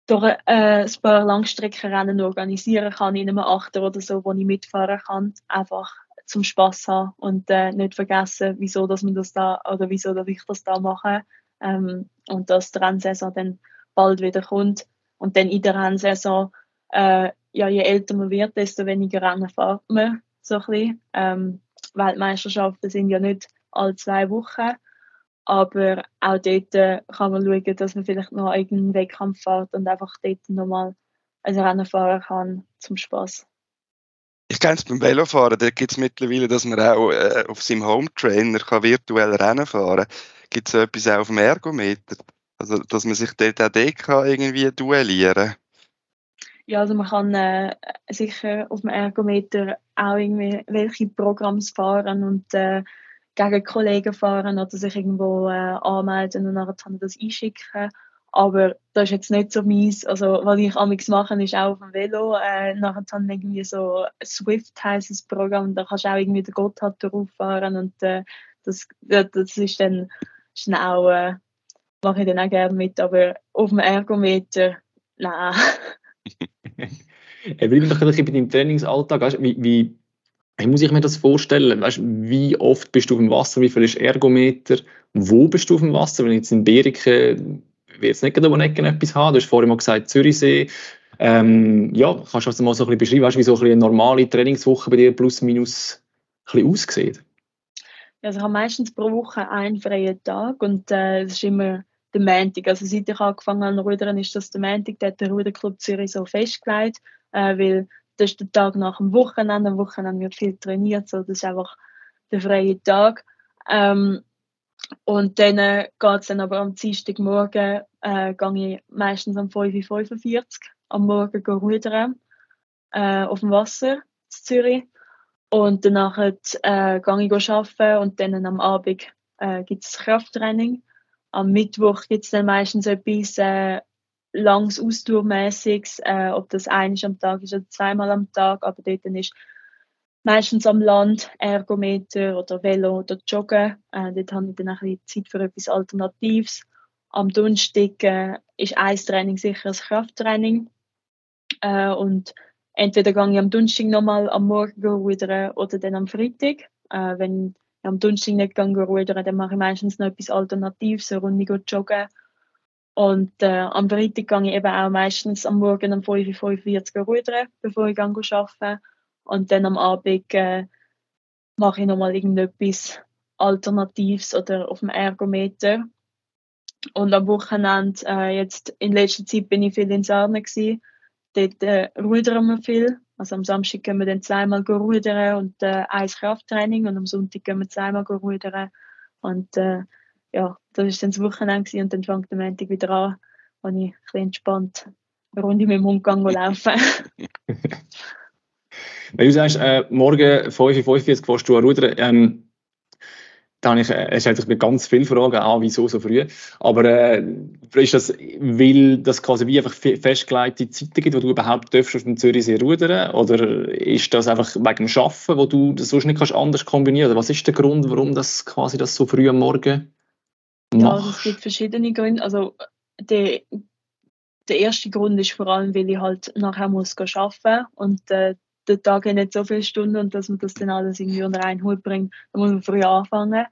S3: durch äh, ein paar Langstreckenrennen organisieren kann in einem Achter oder so, wo ich mitfahren kann, einfach zum Spaß haben und äh, nicht vergessen, wieso dass man das da oder wieso dass ich das da mache ähm, und dass die Rennsaison dann bald wieder kommt und dann in der Rennsaison äh, ja je älter man wird, desto weniger Rennen fährt man so ein. Ähm, Weltmeisterschaften sind ja nicht alle zwei Wochen aber auch dort äh, kann man schauen, dass man vielleicht noch irgendeinen Wettkampf fährt und einfach dort nochmal ein Rennen fahren kann zum Spaß.
S2: Ich kenne es beim Velofahren, da gibt es mittlerweile, dass man auch äh, auf seinem Home-Trainer virtuell Rennen fahren kann. Gibt es so etwas auch auf dem Ergometer? Also, dass man sich dort auch dort kann irgendwie duellieren
S3: Ja, also man kann äh, sicher auf dem Ergometer auch irgendwie welche Programme fahren und äh, gegen Kollegen fahren oder sich irgendwo äh, anmelden und dann das einschicken. Aber das ist jetzt nicht so meins. Also, was ich amigs mache, ist auch auf dem Velo. Äh, nachher dann irgendwie so Swift heisst das Programm. Da kannst du auch irgendwie den Gotthard drauf fahren und äh, das, das ist dann, auch, äh, mache ich dann auch gerne mit. Aber auf dem Ergometer, nein.
S1: Bleib doch ein bisschen bei deinem Trainingsalltag. Wie, wie wie muss ich mir das vorstellen? Weißt, wie oft bist du auf dem Wasser? Wie viel ist Ergometer? Wo bist du auf dem Wasser? Wenn jetzt in Beriken wird es nicht gerade etwas haben. Du hast vorhin mal gesagt, Zürichsee. Ähm, ja, kannst du das mal so ein bisschen beschreiben, weißt, wie so ein eine normale Trainingswoche bei dir plus minus aussieht?
S3: Also ich habe meistens pro Woche einen freien Tag und äh, das ist immer der Montag. Also seit ich angefangen habe rudern, ist das der Montag, der hat der Ruderclub Zürich so festgelegt, äh, weil das ist der Tag nach dem Wochenende. Am Wochenende wird viel trainiert, so das ist einfach der freie Tag. Ähm, und dann äh, geht es dann aber am Dienstagmorgen, äh, gehe ich meistens um 5.45 Uhr am Morgen rudern äh, auf dem Wasser in Zürich. Und danach äh, gehe ich arbeiten und dann am Abend äh, gibt es Krafttraining. Am Mittwoch gibt es dann meistens etwas äh, langs Ausdauermäßiges, äh, ob das einisch am Tag ist oder zweimal am Tag, aber dort ist meistens am Land Ergometer oder Velo oder Joggen. Äh, dort habe ich dann ein bisschen Zeit für etwas Alternatives. Am Donnerstag äh, ist ein Training sicher das Krafttraining. Äh, und entweder gehe ich am Donnerstag nochmal am Morgen rudern oder dann am Freitag. Äh, wenn ich am Donnerstag nicht gehe rudern, dann mache ich meistens noch etwas Alternatives, eine Runde joggen und äh, am Freitag gehe ich eben auch meistens am Morgen um 5.45 Uhr rudern, bevor ich arbeite. Und dann am Abend äh, mache ich nochmal irgendetwas Alternatives oder auf dem Ergometer. Und am Wochenende, äh, jetzt in letzter Zeit bin ich viel in Sarne gewesen. Dort äh, rudern wir viel. Also am Samstag gehen wir dann zweimal rudern und äh, ein Krafttraining und am Sonntag gehen wir zweimal rudern. Und äh, ja, das war dann das Wochenende und dann fängt der Montag wieder an, wo ich ein bisschen entspannt eine Runde mit dem Hund laufen
S1: Wenn du sagst, äh, morgen 5.45 Uhr fährst du an Rudern, ähm, da habe ich, äh, stellt sich ganz viele Fragen an, wieso so früh. Aber äh, ist das, weil das quasi wie einfach festgelegte Zeiten gibt, wo du überhaupt darfst auf dem Zürichsee rudern? Oder ist das einfach wegen dem Arbeiten, wo du das sonst nicht kannst anders kombinieren? Oder was ist der Grund, warum das quasi das so früh am Morgen
S3: ja, also es gibt verschiedene Gründe. Also der, der erste Grund ist vor allem, weil ich halt nachher muss arbeiten und äh, der Tag hat nicht so viele Stunden und dass man das dann alles irgendwie unter einen Hut bringt, da muss man früh anfangen.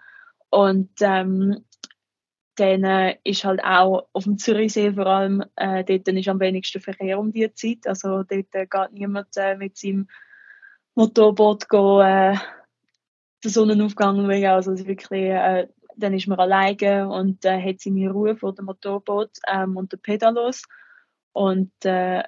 S3: Und ähm, dann äh, ist halt auch auf dem Zürichsee vor allem, äh, dort ist am wenigsten Verkehr um die Zeit. Also dort äh, geht niemand äh, mit seinem Motorboot go, äh, den Sonnenaufgang schauen. Also ist wirklich äh, dann ist man alleine und äh, hat seine Ruhe vor dem Motorboot ähm, und der Pedalos. Und äh,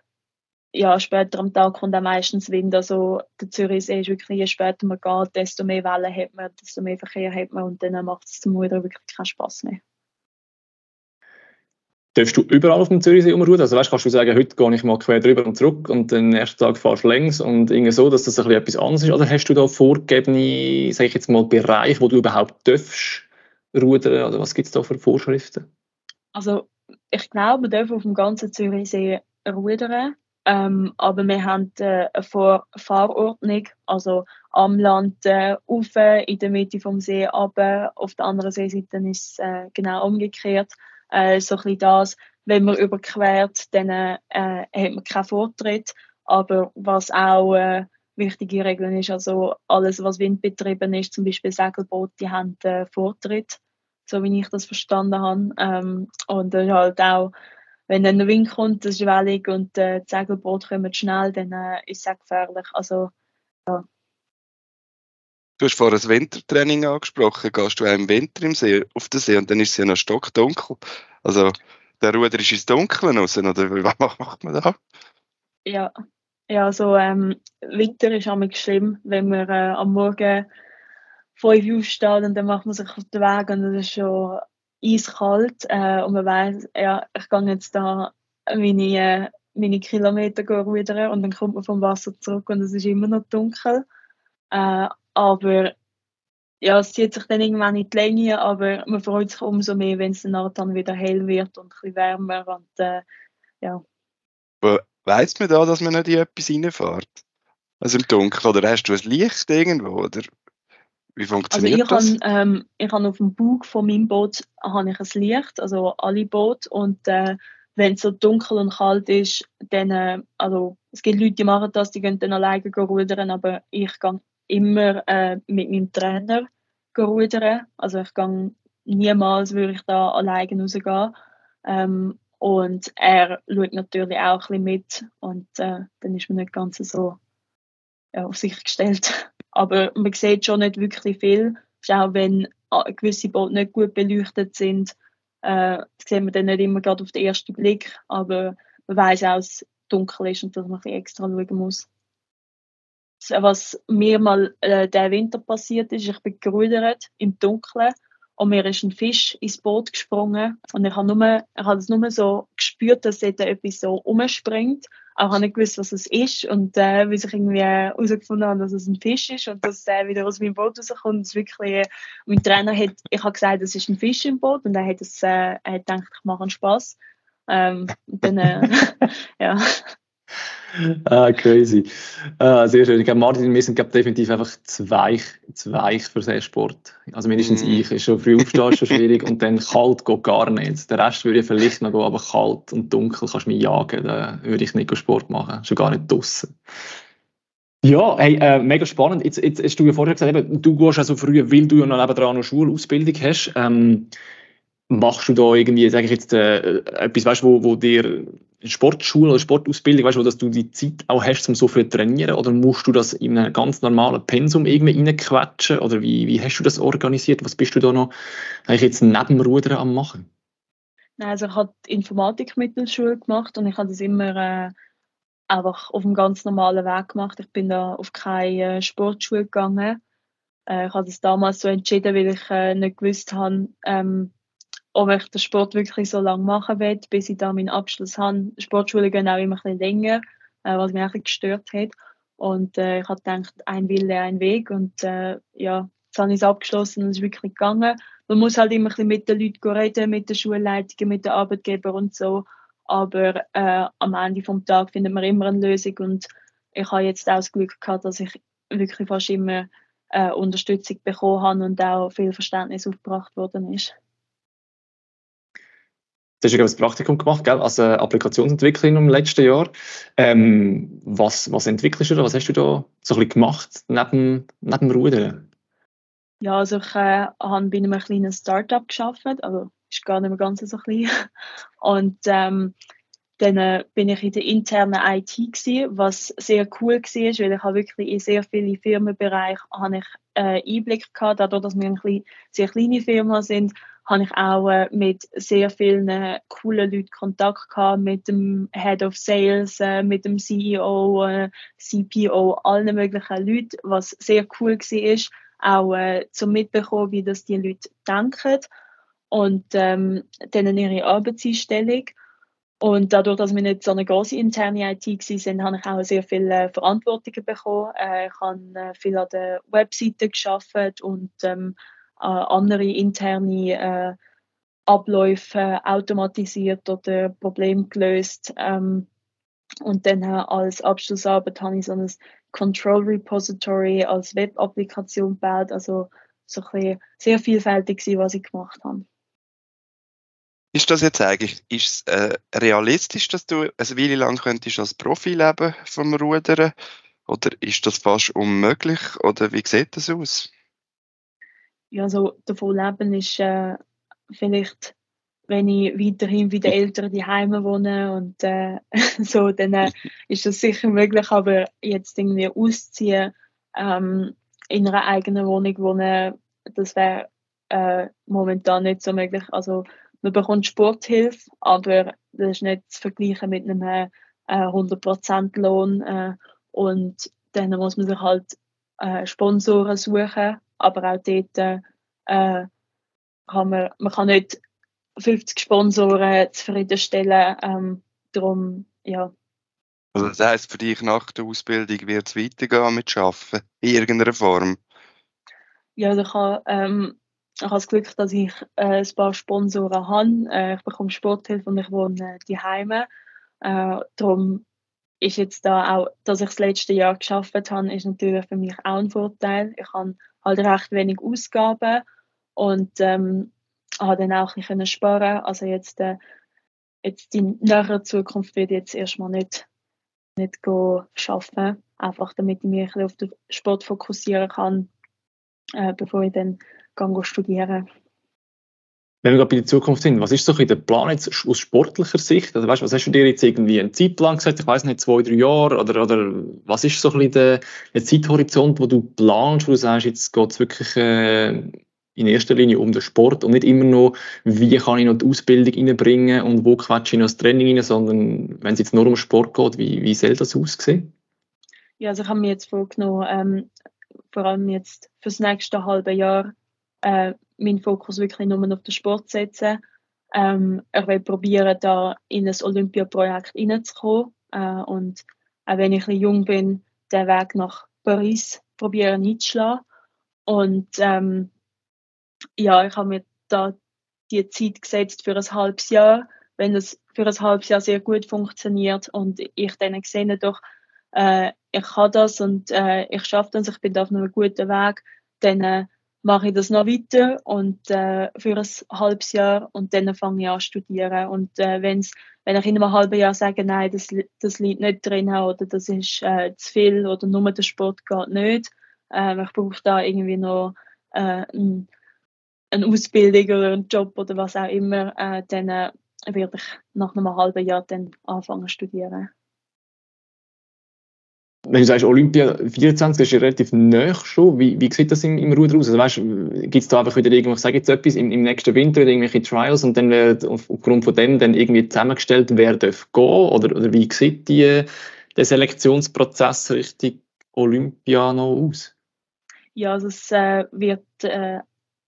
S3: ja, später am Tag kommt auch meistens Wind. Also der Zürichsee ist wirklich, je später man geht, desto mehr Wellen hat man, desto mehr Verkehr hat man und dann macht es zum Rudern wirklich keinen Spaß mehr.
S1: Darfst du überall auf dem Zürichsee umrudern? Also weißt, kannst du sagen, heute gehe ich mal quer drüber und zurück und den nächsten Tag fahrst du längs und irgendwie so, dass das ein bisschen etwas anderes ist? Oder hast du da vorgegebene, sage ich jetzt mal, Bereiche, wo du überhaupt darfst rudern? Oder was gibt es da für Vorschriften?
S3: Also ich glaube, wir dürfen auf dem ganzen Zürichsee rudern. Ähm, aber wir haben äh, eine Fahr Fahrordnung, also am Land äh, rauf, in der Mitte vom See runter, auf der anderen Seeseite ist es äh, genau umgekehrt. Äh, so ein bisschen das, wenn man überquert, dann äh, hat man keinen Vortritt. Aber was auch äh, wichtige Regeln ist, also alles, was windbetrieben ist, zum Beispiel Segelboot, die haben äh, Vortritt, so wie ich das verstanden habe. Ähm, und dann halt auch, wenn dann der Wind kommt, das ist wellig und äh, die Segelboot kommen schnell, dann äh, ist es auch gefährlich. Also, ja.
S2: Du hast vorhin das Wintertraining angesprochen. Gehst du auch im Winter im See, auf den See und dann ist es ja noch stockdunkel. Also der Ruder ist ins Dunkle raus, oder was macht man da?
S3: Ja, ja also ähm, Winter ist auch schlimm, wenn man äh, am Morgen fünf Uhr steht und dann macht man sich auf den Weg und es ist schon eiskalt äh, und man weiß, ja, ich gehe jetzt da meine, äh, meine Kilometer rudern und dann kommt man vom Wasser zurück und es ist immer noch dunkel. Äh, aber ja, es zieht sich dann irgendwann in die Länge, aber man freut sich umso mehr, wenn es dann wieder hell wird und ein bisschen wärmer und äh, ja.
S2: Weiss man da, dass man nicht in etwas reinfährt? Also im Dunkeln? Oder hast du ein Licht irgendwo? Oder wie funktioniert
S3: also
S2: ich
S3: das? Habe, ähm, ich habe auf dem Bug von meinem Boot habe ich ein Licht, also alle Boote. Und äh, wenn es so dunkel und kalt ist, dann, äh, also es gibt Leute, die machen das, die gehen dann alleine rudern, aber ich gehe immer äh, mit meinem Trainer rudern. Also ich gehe niemals würde ich da alleine rausgehen. Ähm, und er schaut natürlich auch ein bisschen mit und äh, dann ist man nicht ganz so ja, auf sich gestellt. Aber man sieht schon nicht wirklich viel. Auch wenn äh, gewisse Boote nicht gut beleuchtet sind, äh, sieht man dann nicht immer gerade auf den ersten Blick. Aber man weiß auch, dass es dunkel ist und dass man ein extra schauen muss. Was mir mal äh, der Winter passiert ist, ich bin gerudert im Dunkeln und mir ist ein Fisch ins Boot gesprungen und ich habe nur, ich habe es nur so gespürt, dass dort etwas so umspringt. Auch habe nicht gewusst, was es ist und äh, bis ich irgendwie herausgefunden habe, dass es ein Fisch ist und dass er wieder aus meinem Boot rauskommt. Das wirklich, äh, mein Trainer hat, ich habe gesagt, es ist ein Fisch im Boot und er hat, es, äh, er hat gedacht, ich mache einen Spass. Ähm, und dann, äh, ja
S1: ah, crazy. Ah, sehr schön. Ich glaube, Martin, wir sind glaub, definitiv einfach zu weich, zu weich für den Sport. Also mindestens mm. ich. Ist schon früh aufstehen ist schon schwierig und dann kalt geht gar nicht. Der Rest würde ich vielleicht noch gehen, aber kalt und dunkel kannst du mich jagen. Da würde ich nicht Sport machen. Schon gar nicht draußen. Ja, hey, äh, mega spannend. Jetzt, jetzt hast du ja vorher gesagt, eben, du gehst also früh, weil du ja noch nebenan eine Schulausbildung hast. Ähm, machst du da irgendwie, sage ich jetzt, äh, etwas, weißt, wo, wo dir Sportschule oder Sportausbildung, weißt du, dass du die Zeit auch hast, um so viel zu trainieren? Oder musst du das in einem ganz normalen Pensum irgendwie reinquetschen? Oder wie, wie hast du das organisiert? Was bist du da noch eigentlich jetzt neben dem Rudern am machen?
S3: Nein, also ich habe Informatikmittelschule gemacht und ich habe das immer äh, einfach auf einem ganz normalen Weg gemacht. Ich bin da auf keine äh, Sportschule gegangen. Äh, ich habe das damals so entschieden, weil ich äh, nicht gewusst habe, ähm, ob ich den Sport wirklich so lange machen will, bis ich da meinen Abschluss habe. Sportschulen gehen auch immer ein bisschen länger, äh, was mich ein gestört hat. Und äh, ich habe gedacht, ein Wille, ein Weg. Und äh, ja, jetzt habe ich es abgeschlossen und es ist wirklich gegangen. Man muss halt immer ein bisschen mit den Leuten reden, mit den Schulleitungen, mit den Arbeitgebern und so. Aber äh, am Ende des Tages findet man immer eine Lösung. Und ich habe jetzt auch das Glück gehabt, dass ich wirklich fast immer äh, Unterstützung bekommen habe und auch viel Verständnis aufgebracht worden ist.
S1: Du hast ja ein Praktikum gemacht, gell, als äh, Applikationsentwicklerin im letzten Jahr. Ähm, was, was entwickelst du da? Was hast du da so ein gemacht neben, neben dem Rudern?
S3: Ja, also ich äh, habe bei einem kleinen Startup gearbeitet, also ist gar nicht mehr ganz so klein. Und ähm, dann äh, bin ich in der internen IT gewesen, was sehr cool war, weil ich habe wirklich in sehr viele Firmenbereiche habe ich, äh, Einblick gehabt, dadurch, dass wir eine sehr kleine Firma sind, habe ich auch äh, mit sehr vielen coolen Leuten Kontakt gehabt, mit dem Head of Sales, äh, mit dem CEO, äh, CPO, allen möglichen Leuten, was sehr cool war, auch äh, zum mitbekommen, wie das die Leute denken und ähm, dann ihre Arbeitseinstellung. Und dadurch, dass wir nicht so eine große interne IT waren, habe ich auch sehr viele Verantwortungen bekommen. Ich habe viel an der Webseite geschafft und ähm, äh, andere interne äh, Abläufe automatisiert oder Probleme gelöst. Ähm, und dann äh, als Abschlussarbeit habe ich so ein Control Repository als Web-Applikation gebaut. Also so ein sehr vielfältig, was ich gemacht habe.
S2: Ist das jetzt eigentlich ist äh, realistisch, dass du eine Weile lang könntest als Profi leben vom Rudern? Oder ist das fast unmöglich? Oder wie sieht das aus?
S3: Ja, so davon leben ist äh, vielleicht, wenn ich weiterhin bei den Eltern die Heime wohne und äh, so, dann äh, ist das sicher möglich. Aber jetzt irgendwie ausziehen, ähm, in einer eigenen Wohnung wohnen, das wäre äh, momentan nicht so möglich. Also man bekommt Sporthilfe, aber das ist nicht zu vergleichen mit einem äh, 100% Lohn äh, und dann muss man sich halt äh, Sponsoren suchen, aber auch dort äh, kann man, man kann nicht 50 Sponsoren zufriedenstellen, ähm, darum, ja.
S2: Also das heisst für dich nach der Ausbildung wird es weitergehen mit Arbeiten, in irgendeiner Form?
S3: Ja, also ich habe ähm, ich habe das Glück, dass ich äh, ein paar Sponsoren habe. Äh, ich bekomme Sporthilfe und ich wohne äh, Heime. Äh, darum ist jetzt da auch, dass ich das letzte Jahr geschafft habe, ist natürlich für mich auch ein Vorteil. Ich habe halt recht wenig Ausgaben und ähm, habe dann auch ein bisschen sparen. Also jetzt, äh, jetzt die nähere Zukunft wird jetzt erstmal nicht nicht arbeiten, einfach damit ich mich auf den Sport fokussieren kann, äh, bevor ich dann gehe studieren.
S1: Wenn wir gerade bei der Zukunft sind, was ist so ein der Plan jetzt aus sportlicher Sicht? Also weißt, was hast du dir jetzt irgendwie einen Zeitplan gesagt? Ich weiß nicht, zwei, drei Jahre oder, oder was ist so ein der, der Zeithorizont, wo du planst, wo du sagst, jetzt geht es wirklich äh, in erster Linie um den Sport und nicht immer noch, wie kann ich noch die Ausbildung reinbringen und wo quetsche ich noch das Training rein, sondern wenn es jetzt nur um Sport geht, wie, wie soll das aussehen?
S3: Ja, also ich habe mir jetzt vorgenommen, ähm, vor allem jetzt für das nächste halbe Jahr äh, meinen Fokus wirklich nur auf den Sport setzen. Ähm, ich will probieren, da in ein Olympiaprojekt reinzukommen äh, und auch wenn ich ein jung bin, den Weg nach Paris probieren einzuschlagen. Und ähm, ja, ich habe mir da die Zeit gesetzt für ein halbes Jahr. Wenn das für ein halbes Jahr sehr gut funktioniert und ich dann sehe doch, äh, ich kann das und äh, ich schaffe das, ich bin auf einem guten Weg, dann äh, mache ich das noch weiter und äh, für ein halbes Jahr und dann fange ich an zu studieren. Und äh, wenn's, wenn ich in einem halben Jahr sage, nein, das, das liegt nicht drin oder das ist äh, zu viel oder nur der Sport geht nicht, äh, ich brauche da irgendwie noch äh, ein, eine Ausbildung oder einen Job oder was auch immer, äh, dann äh, werde ich nach einem halben Jahr dann anfangen zu studieren
S1: wenn du sagst Olympia 24, das ist ja relativ nah schon. Wie, wie sieht das im, im Ruder aus? Also weißt, gibt es da einfach wieder irgendwo, ich sage jetzt etwas, im, im nächsten Winter wieder irgendwelche Trials und dann wird aufgrund von dem dann irgendwie zusammengestellt, wer darf gehen? Oder, oder wie sieht die, der Selektionsprozess Richtung Olympia noch aus?
S3: Ja, also es äh, wird äh,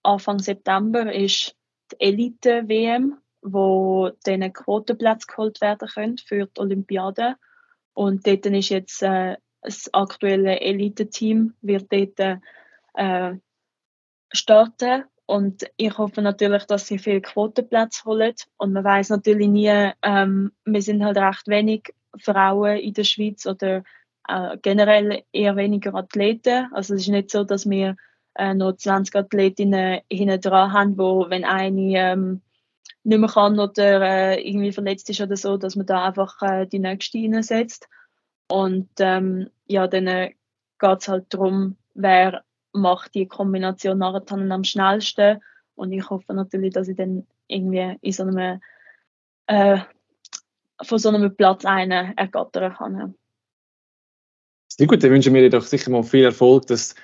S3: Anfang September ist die Elite-WM, wo dann Quotenplätze geholt werden können für die Olympiade. Und dort ist jetzt äh, das aktuelle Elite-Team wird dort äh, starten. Und ich hoffe natürlich, dass sie viele Quotenplätze holen. Und man weiß natürlich nie, ähm, wir sind halt recht wenig Frauen in der Schweiz oder äh, generell eher weniger Athleten. Also es ist nicht so, dass wir äh, noch 20 Athletinnen hinten dran haben, wo wenn eine ähm, nicht mehr kann oder äh, irgendwie verletzt ist oder so, dass man da einfach äh, die nächste reinsetzt. Und ähm, ja, dann äh, geht es halt darum, wer macht die Kombination Marathon am schnellsten. Und ich hoffe natürlich, dass ich dann irgendwie in so einem, äh, von so einem Platz einen ergattern kann.
S1: Sehr gut, dann wünschen wir dir doch sicher mal viel Erfolg, dass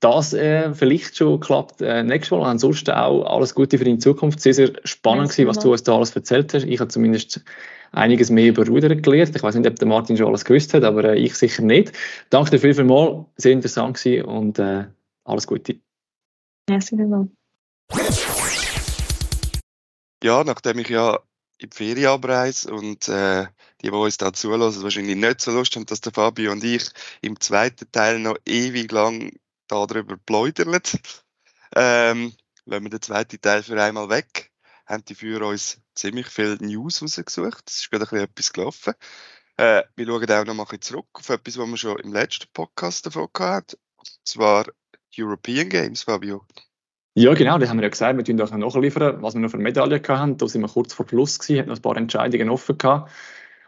S1: das äh, vielleicht schon klappt äh, nächstes Mal. Ansonsten auch alles Gute für deine Zukunft. Sehr, sehr spannend gewesen, was du uns da alles erzählt hast. Ich habe zumindest einiges mehr über Rudern gelernt. Ich weiß nicht, ob der Martin schon alles gewusst hat, aber äh, ich sicher nicht. Danke dir viel, viel mal. Sehr interessant gewesen und äh, alles Gute.
S3: Merci vielmals.
S2: Ja, nachdem ich ja in die Ferien abreise und äh, die, die uns da zulassen, wahrscheinlich nicht so Lust haben, dass der Fabio und ich im zweiten Teil noch ewig lang darüber pläudern. Ähm, lassen wir den zweiten Teil für einmal weg. Haben die für uns ziemlich viel News rausgesucht. Es ist gerade ein bisschen etwas gelaufen. Äh, wir schauen auch noch mal zurück auf etwas, was wir schon im letzten Podcast davon hatten. Und zwar European Games, Fabio.
S1: Ja, genau, das haben wir ja gesagt, wir tun auch noch nachliefern, was wir noch für Medaillen hatten. Da sind wir kurz vor Schluss gewesen, hat noch ein paar Entscheidungen offen gehabt.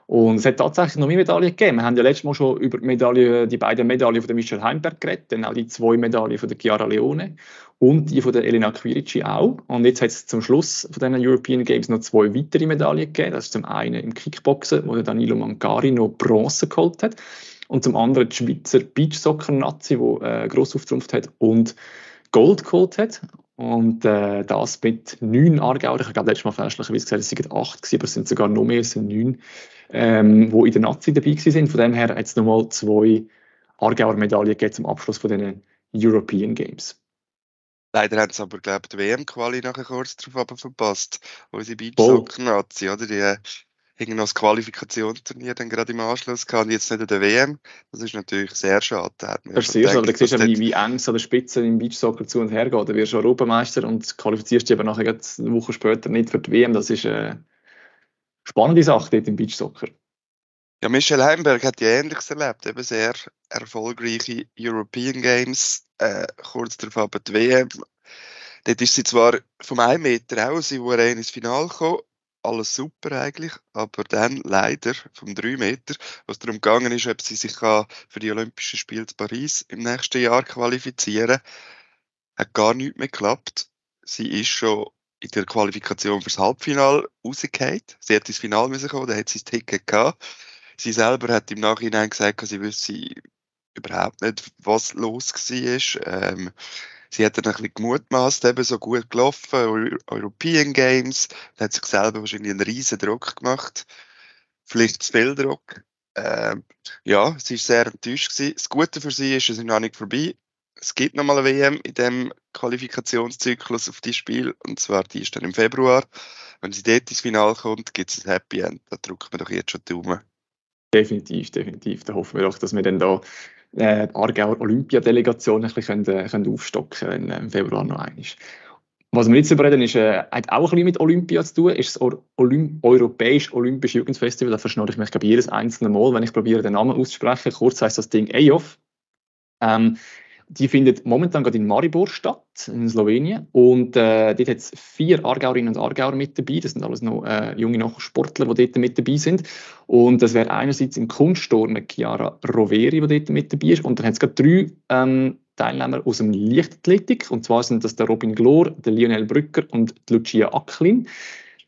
S1: Und es hat tatsächlich noch mehr Medaillen gegeben. Wir haben ja letztes Mal schon über die, Medaille, die beiden Medaillen von der Michelle Heimberg geredet, dann auch die zwei Medaillen von der Chiara Leone und die von der Elena Quirici auch. Und jetzt hat es zum Schluss von den European Games noch zwei weitere Medaillen gegeben. Das ist zum einen im Kickboxen, wo der Danilo Mancari noch Bronze geholt hat. Und zum anderen die Schweizer Beachsoccer-Nazi, die äh, gross auftrumpft hat und Gold geholt hat. Und äh, das mit neun Aargauer. Ich habe letztes Mal fälschlicherweise gesagt, es sind acht gewesen, aber es sind sogar noch mehr, es sind neun, ähm, wo in der Nazi dabei sind. Von dem her hat es nochmal zwei Aargauer Medaillen gegeben zum Abschluss von den European Games.
S2: Leider haben sie aber, glaube ich, die WM-Quali nachher kurz darauf verpasst. Unsere Beachsoccer-Nazi, oder? Die äh, haben noch das Qualifikationsturnier dann gerade im Anschluss gehabt und jetzt nicht in der WM. Das ist natürlich sehr schade. Da
S1: das ist sehr schade, aber da siehst du, wie, wie eng es an der Spitze im Beachsoccer zu und her geht. Da wirst du Europameister und qualifizierst dich aber nachher eine Woche später nicht für die WM. Das ist eine spannende Sache dort im Beachsoccer.
S2: Ja, Michel Heimberg hat ja Ähnliches erlebt, eben sehr erfolgreiche European Games, äh, kurz darauf aber die WM. Dort ist sie zwar vom 1 Meter auch souverän ins Finale gekommen, alles super eigentlich, aber dann leider vom 3 Meter, was darum gegangen ist, ob sie sich für die Olympischen Spiele in Paris im nächsten Jahr qualifizieren, hat gar nichts mehr geklappt. Sie ist schon in der Qualifikation fürs Halbfinale rausgefallen. Sie hätte ins Finale müssen kommen, da hat sie das Ticket gehabt Sie selber hat im Nachhinein gesagt, sie wüsste überhaupt nicht, was los war. Ähm, sie hat dann ein bisschen gemutmaßt, eben so gut gelaufen, European Games, da hat sich selber wahrscheinlich einen riesen Druck gemacht. Vielleicht zu viel Druck. Ähm, ja, sie war sehr enttäuscht gewesen. Das Gute für sie ist, es ist noch nicht vorbei. Es gibt nochmal eine WM in dem Qualifikationszyklus auf die Spiel und zwar die ist dann im Februar. Wenn sie dort ins Finale kommt, gibt es ein Happy End. Da drückt man doch jetzt schon die Daumen.
S1: Definitiv, definitiv. Da hoffen wir doch, dass wir dann da äh, die Aargauer Olympiadelegation ein bisschen können, äh, können aufstocken können, im Februar noch einmal. Was wir jetzt überreden, ist, äh, hat auch ein bisschen mit Olympia zu tun, ist das Olymp Europäische Olympische Jugendfestival. Da verschnurre ich mich, glaube jedes einzelne Mal, wenn ich probiere, den Namen auszusprechen. Kurz heißt das Ding EOF. Ähm, die findet momentan gerade in Maribor statt, in Slowenien. Und äh, dort hat es vier Aargauerinnen und Aargauer mit dabei. Das sind alles noch äh, junge Nachsportler, die dort mit dabei sind. Und das wäre einerseits im Kunstturnen Chiara Roveri, die dort mit dabei ist. Und dann hat es gerade drei ähm, Teilnehmer aus dem Leichtathletik. Und zwar sind das der Robin Glor, der Lionel Brücker und Lucia Acklin.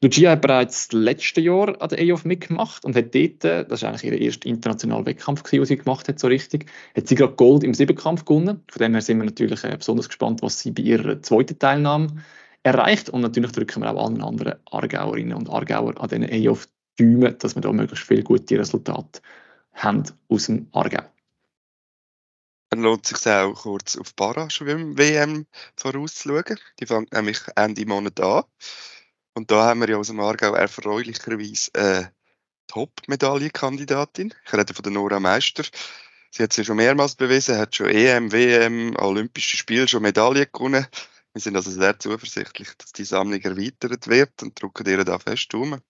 S1: Lucia hat bereits letztes Jahr an der EOF mitgemacht und hat dort, äh, das war eigentlich ihr erster internationaler Wettkampf, den sie gemacht hat, so richtig, hat sie gerade Gold im Siebenkampf gewonnen. Von dem her sind wir natürlich äh, besonders gespannt, was sie bei ihrer zweiten Teilnahme erreicht. Und natürlich drücken wir auch allen anderen Aargauerinnen und Aargauer an den EOF Däumen, dass wir da möglichst viele gute Resultate haben aus dem Aargau.
S2: Dann lohnt es sich auch kurz auf Paraschwimmen-WM vorauszuschauen. Die fängt nämlich Ende Monat an. Und da haben wir ja aus dem Aargau erfreulicherweise eine Top-Medaillenkandidatin. Ich rede von der Nora Meister. Sie hat sich schon mehrmals bewiesen, hat schon EM, WM, Olympische Spiele schon Medaillen gewonnen. Wir sind also sehr zuversichtlich, dass die Sammlung erweitert wird und drücken ihr da fest um.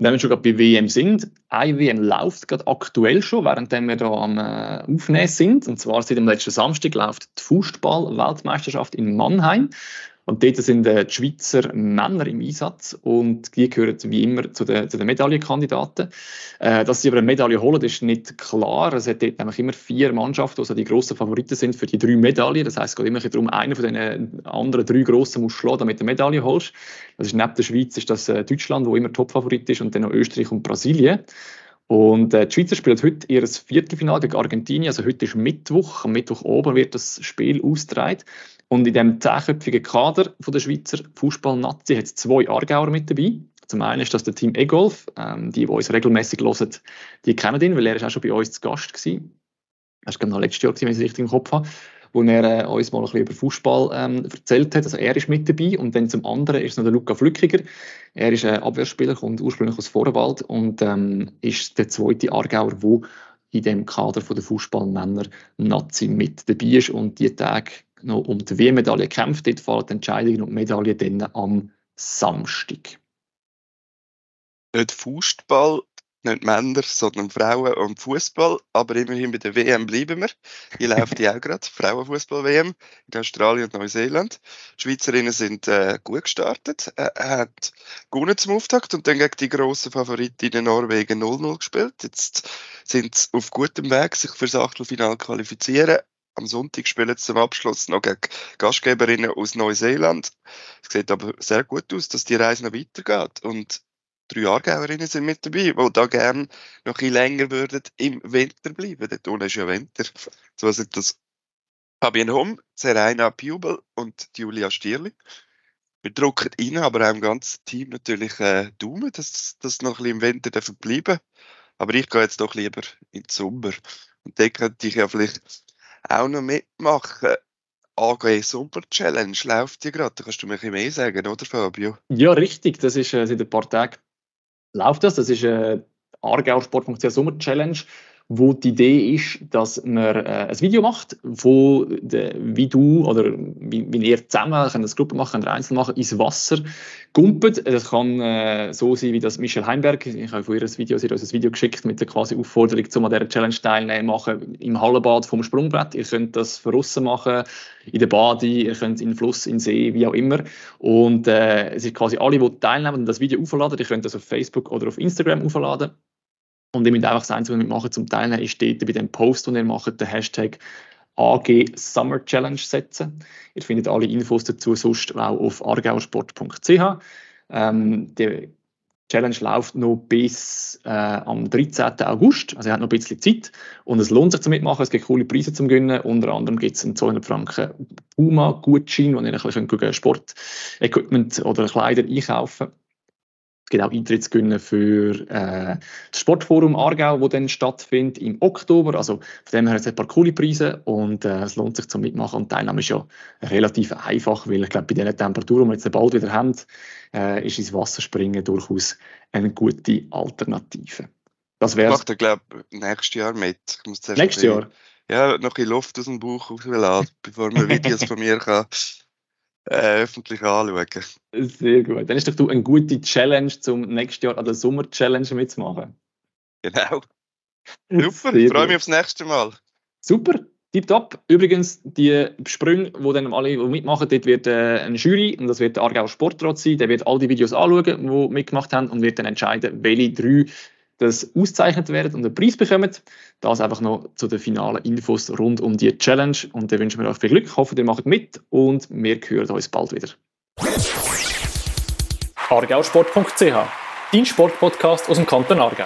S1: Wenn wir schon gerade bei WM sind, eine WM läuft gerade aktuell schon, während wir da am äh, Aufnehmen sind. Und zwar seit dem letzten Samstag läuft die Fußball-Weltmeisterschaft in Mannheim. Und dort sind äh, die Schweizer Männer im Einsatz und die gehören wie immer zu den, zu den Medaillenkandidaten. Äh, dass sie aber eine Medaille holen, ist nicht klar. Es hat dort nämlich immer vier Mannschaften, also die grossen Favoriten sind für die drei Medaillen. Das heisst, es geht immer darum, einen von den anderen drei grossen musst schlagen, damit du eine Medaille holst. Das ist neben der Schweiz ist das äh, Deutschland, wo immer Topfavorit ist, und dann noch Österreich und Brasilien. Und äh, die Schweizer spielen heute ihr Viertelfinale gegen Argentinien. Also heute ist Mittwoch. Am Mittwoch oben wird das Spiel ausgetragen. Und in dem zehnköpfigen Kader von der Schweizer Fußballnazi hat es zwei Aargauer mit dabei. Zum einen ist das der Team E-Golf. Ähm, die, die uns regelmäßig hören, die kennen ihn, weil er ist auch schon bei uns zu Gast war. Das war noch letztes Jahr, wenn ich es richtig im Kopf habe, wo er äh, uns mal ein bisschen über Fußball ähm, erzählt hat. Also er ist mit dabei. Und dann zum anderen ist noch der Luca Flückiger. Er ist ein Abwehrspieler, kommt ursprünglich aus Vorwald und ähm, ist der zweite Aargauer, der in dem Kader der Fußballmänner Nazi mit dabei ist und die Tage noch um die WM-Medaille kämpft. Dort fallen die Entscheidungen und die Medaille dann am Samstag.
S2: Nicht Fußball, nicht Männer, sondern Frauen und Fußball. Aber immerhin bei der WM bleiben wir. Hier läuft die auch gerade, Frauenfußball-WM in Australien und Neuseeland. Die Schweizerinnen sind äh, gut gestartet, äh, haben gewonnen zum Auftakt und dann gegen die grossen Favoritinnen Norwegen 0-0 gespielt. Jetzt sind sie auf gutem Weg, sich für das Achtelfinale qualifizieren. Am Sonntag spielen sie zum Abschluss noch gegen Gastgeberinnen aus Neuseeland. Es sieht aber sehr gut aus, dass die Reise noch weitergeht. Und drei Aargauerinnen sind mit dabei, die da gerne noch ein länger würden im Winter bleiben. Dort unten ist ja Winter. So sind das Fabian Homm, Serena Piubel und Julia Stierli. Wir drücken ihnen, aber auch im ganzen Team natürlich äh, Daumen, dass das noch ein bisschen im Winter bleiben Aber ich gehe jetzt doch lieber in den Sommer. Und da könnte ich ja vielleicht auch noch mitmachen. AG Sommer Challenge läuft ja gerade. Da kannst du mir ein mehr sagen, oder Fabio?
S1: Ja, richtig. Das ist äh, seit ein paar Tagen läuft das. Das ist äh, Aargauer Sportfunktion Sommer Challenge wo die Idee ist, dass man äh, ein Video macht, wo de, wie du oder wie, wie ihr zusammen, könnt eine Gruppe machen, könnt einzeln machen, ins Wasser gumpet. Das kann äh, so sein, wie das Michelle Heimberg, ich habe von ihr ein Video, sie hat ein Video geschickt mit der quasi Aufforderung, um an dieser Challenge teilnehmen, machen im Hallenbad vom Sprungbrett. Ihr könnt das außen machen, in der Bade, ihr könnt in den Fluss, in den See, wie auch immer. Und äh, es sind quasi alle, die teilnehmen und das Video aufladen, ihr könnt das auf Facebook oder auf Instagram aufladen. Und ihr müsst einfach das Einzige, was ihr machen zum Teilnehmen, ist dort bei dem Post, den ihr macht, den Hashtag AG Summer Challenge setzen. Ihr findet alle Infos dazu sonst auch auf argausport.ch. Ähm, die Challenge läuft noch bis äh, am 13. August, also ihr habt noch ein bisschen Zeit und es lohnt sich zu mitmachen, es gibt coole Preise zum Gewinnen, unter anderem gibt es einen 200 Franken Puma-Gutschein, wo ihr ein bisschen Sportequipment oder Kleider einkaufen könnt. Es gibt auch Eintrittsgewinne für äh, das Sportforum Aargau, das dann stattfindet im Oktober. Also von dem her hat es ein paar coole Preise und äh, es lohnt sich zum Mitmachen. Und die Teilnahme ist ja relativ einfach, weil ich glaube, bei den Temperaturen, die wir jetzt bald wieder haben, äh, ist ins Wasserspringen durchaus eine gute Alternative.
S2: Das wäre. Ich mache, glaube nächstes Jahr mit.
S1: nächstes Jahr?
S2: Ja, noch ein Luft aus dem Bauch rauslassen, bevor man Videos von mir kann äh, öffentlich anschauen.
S1: Sehr gut. Dann ist doch du eine gute Challenge, zum nächstes Jahr an der Sommer-Challenge mitzumachen.
S2: Genau. Super, ich freue mich aufs nächste Mal.
S1: Super, tipptopp. Übrigens, die Sprünge, die dann alle die mitmachen, dort wird äh, eine Jury, und das wird der Aargau Sportrat sein, der wird all die Videos anschauen, die mitgemacht haben und wird dann entscheiden, welche drei das ausgezeichnet werden und einen Preis bekommen. Das einfach noch zu den finalen Infos rund um die Challenge. Und dann wünschen wir euch viel Glück. Ich hoffe, ihr macht mit und wir hören uns bald wieder.
S4: argausport.ch Dein Sportpodcast aus dem Kanton Aargau.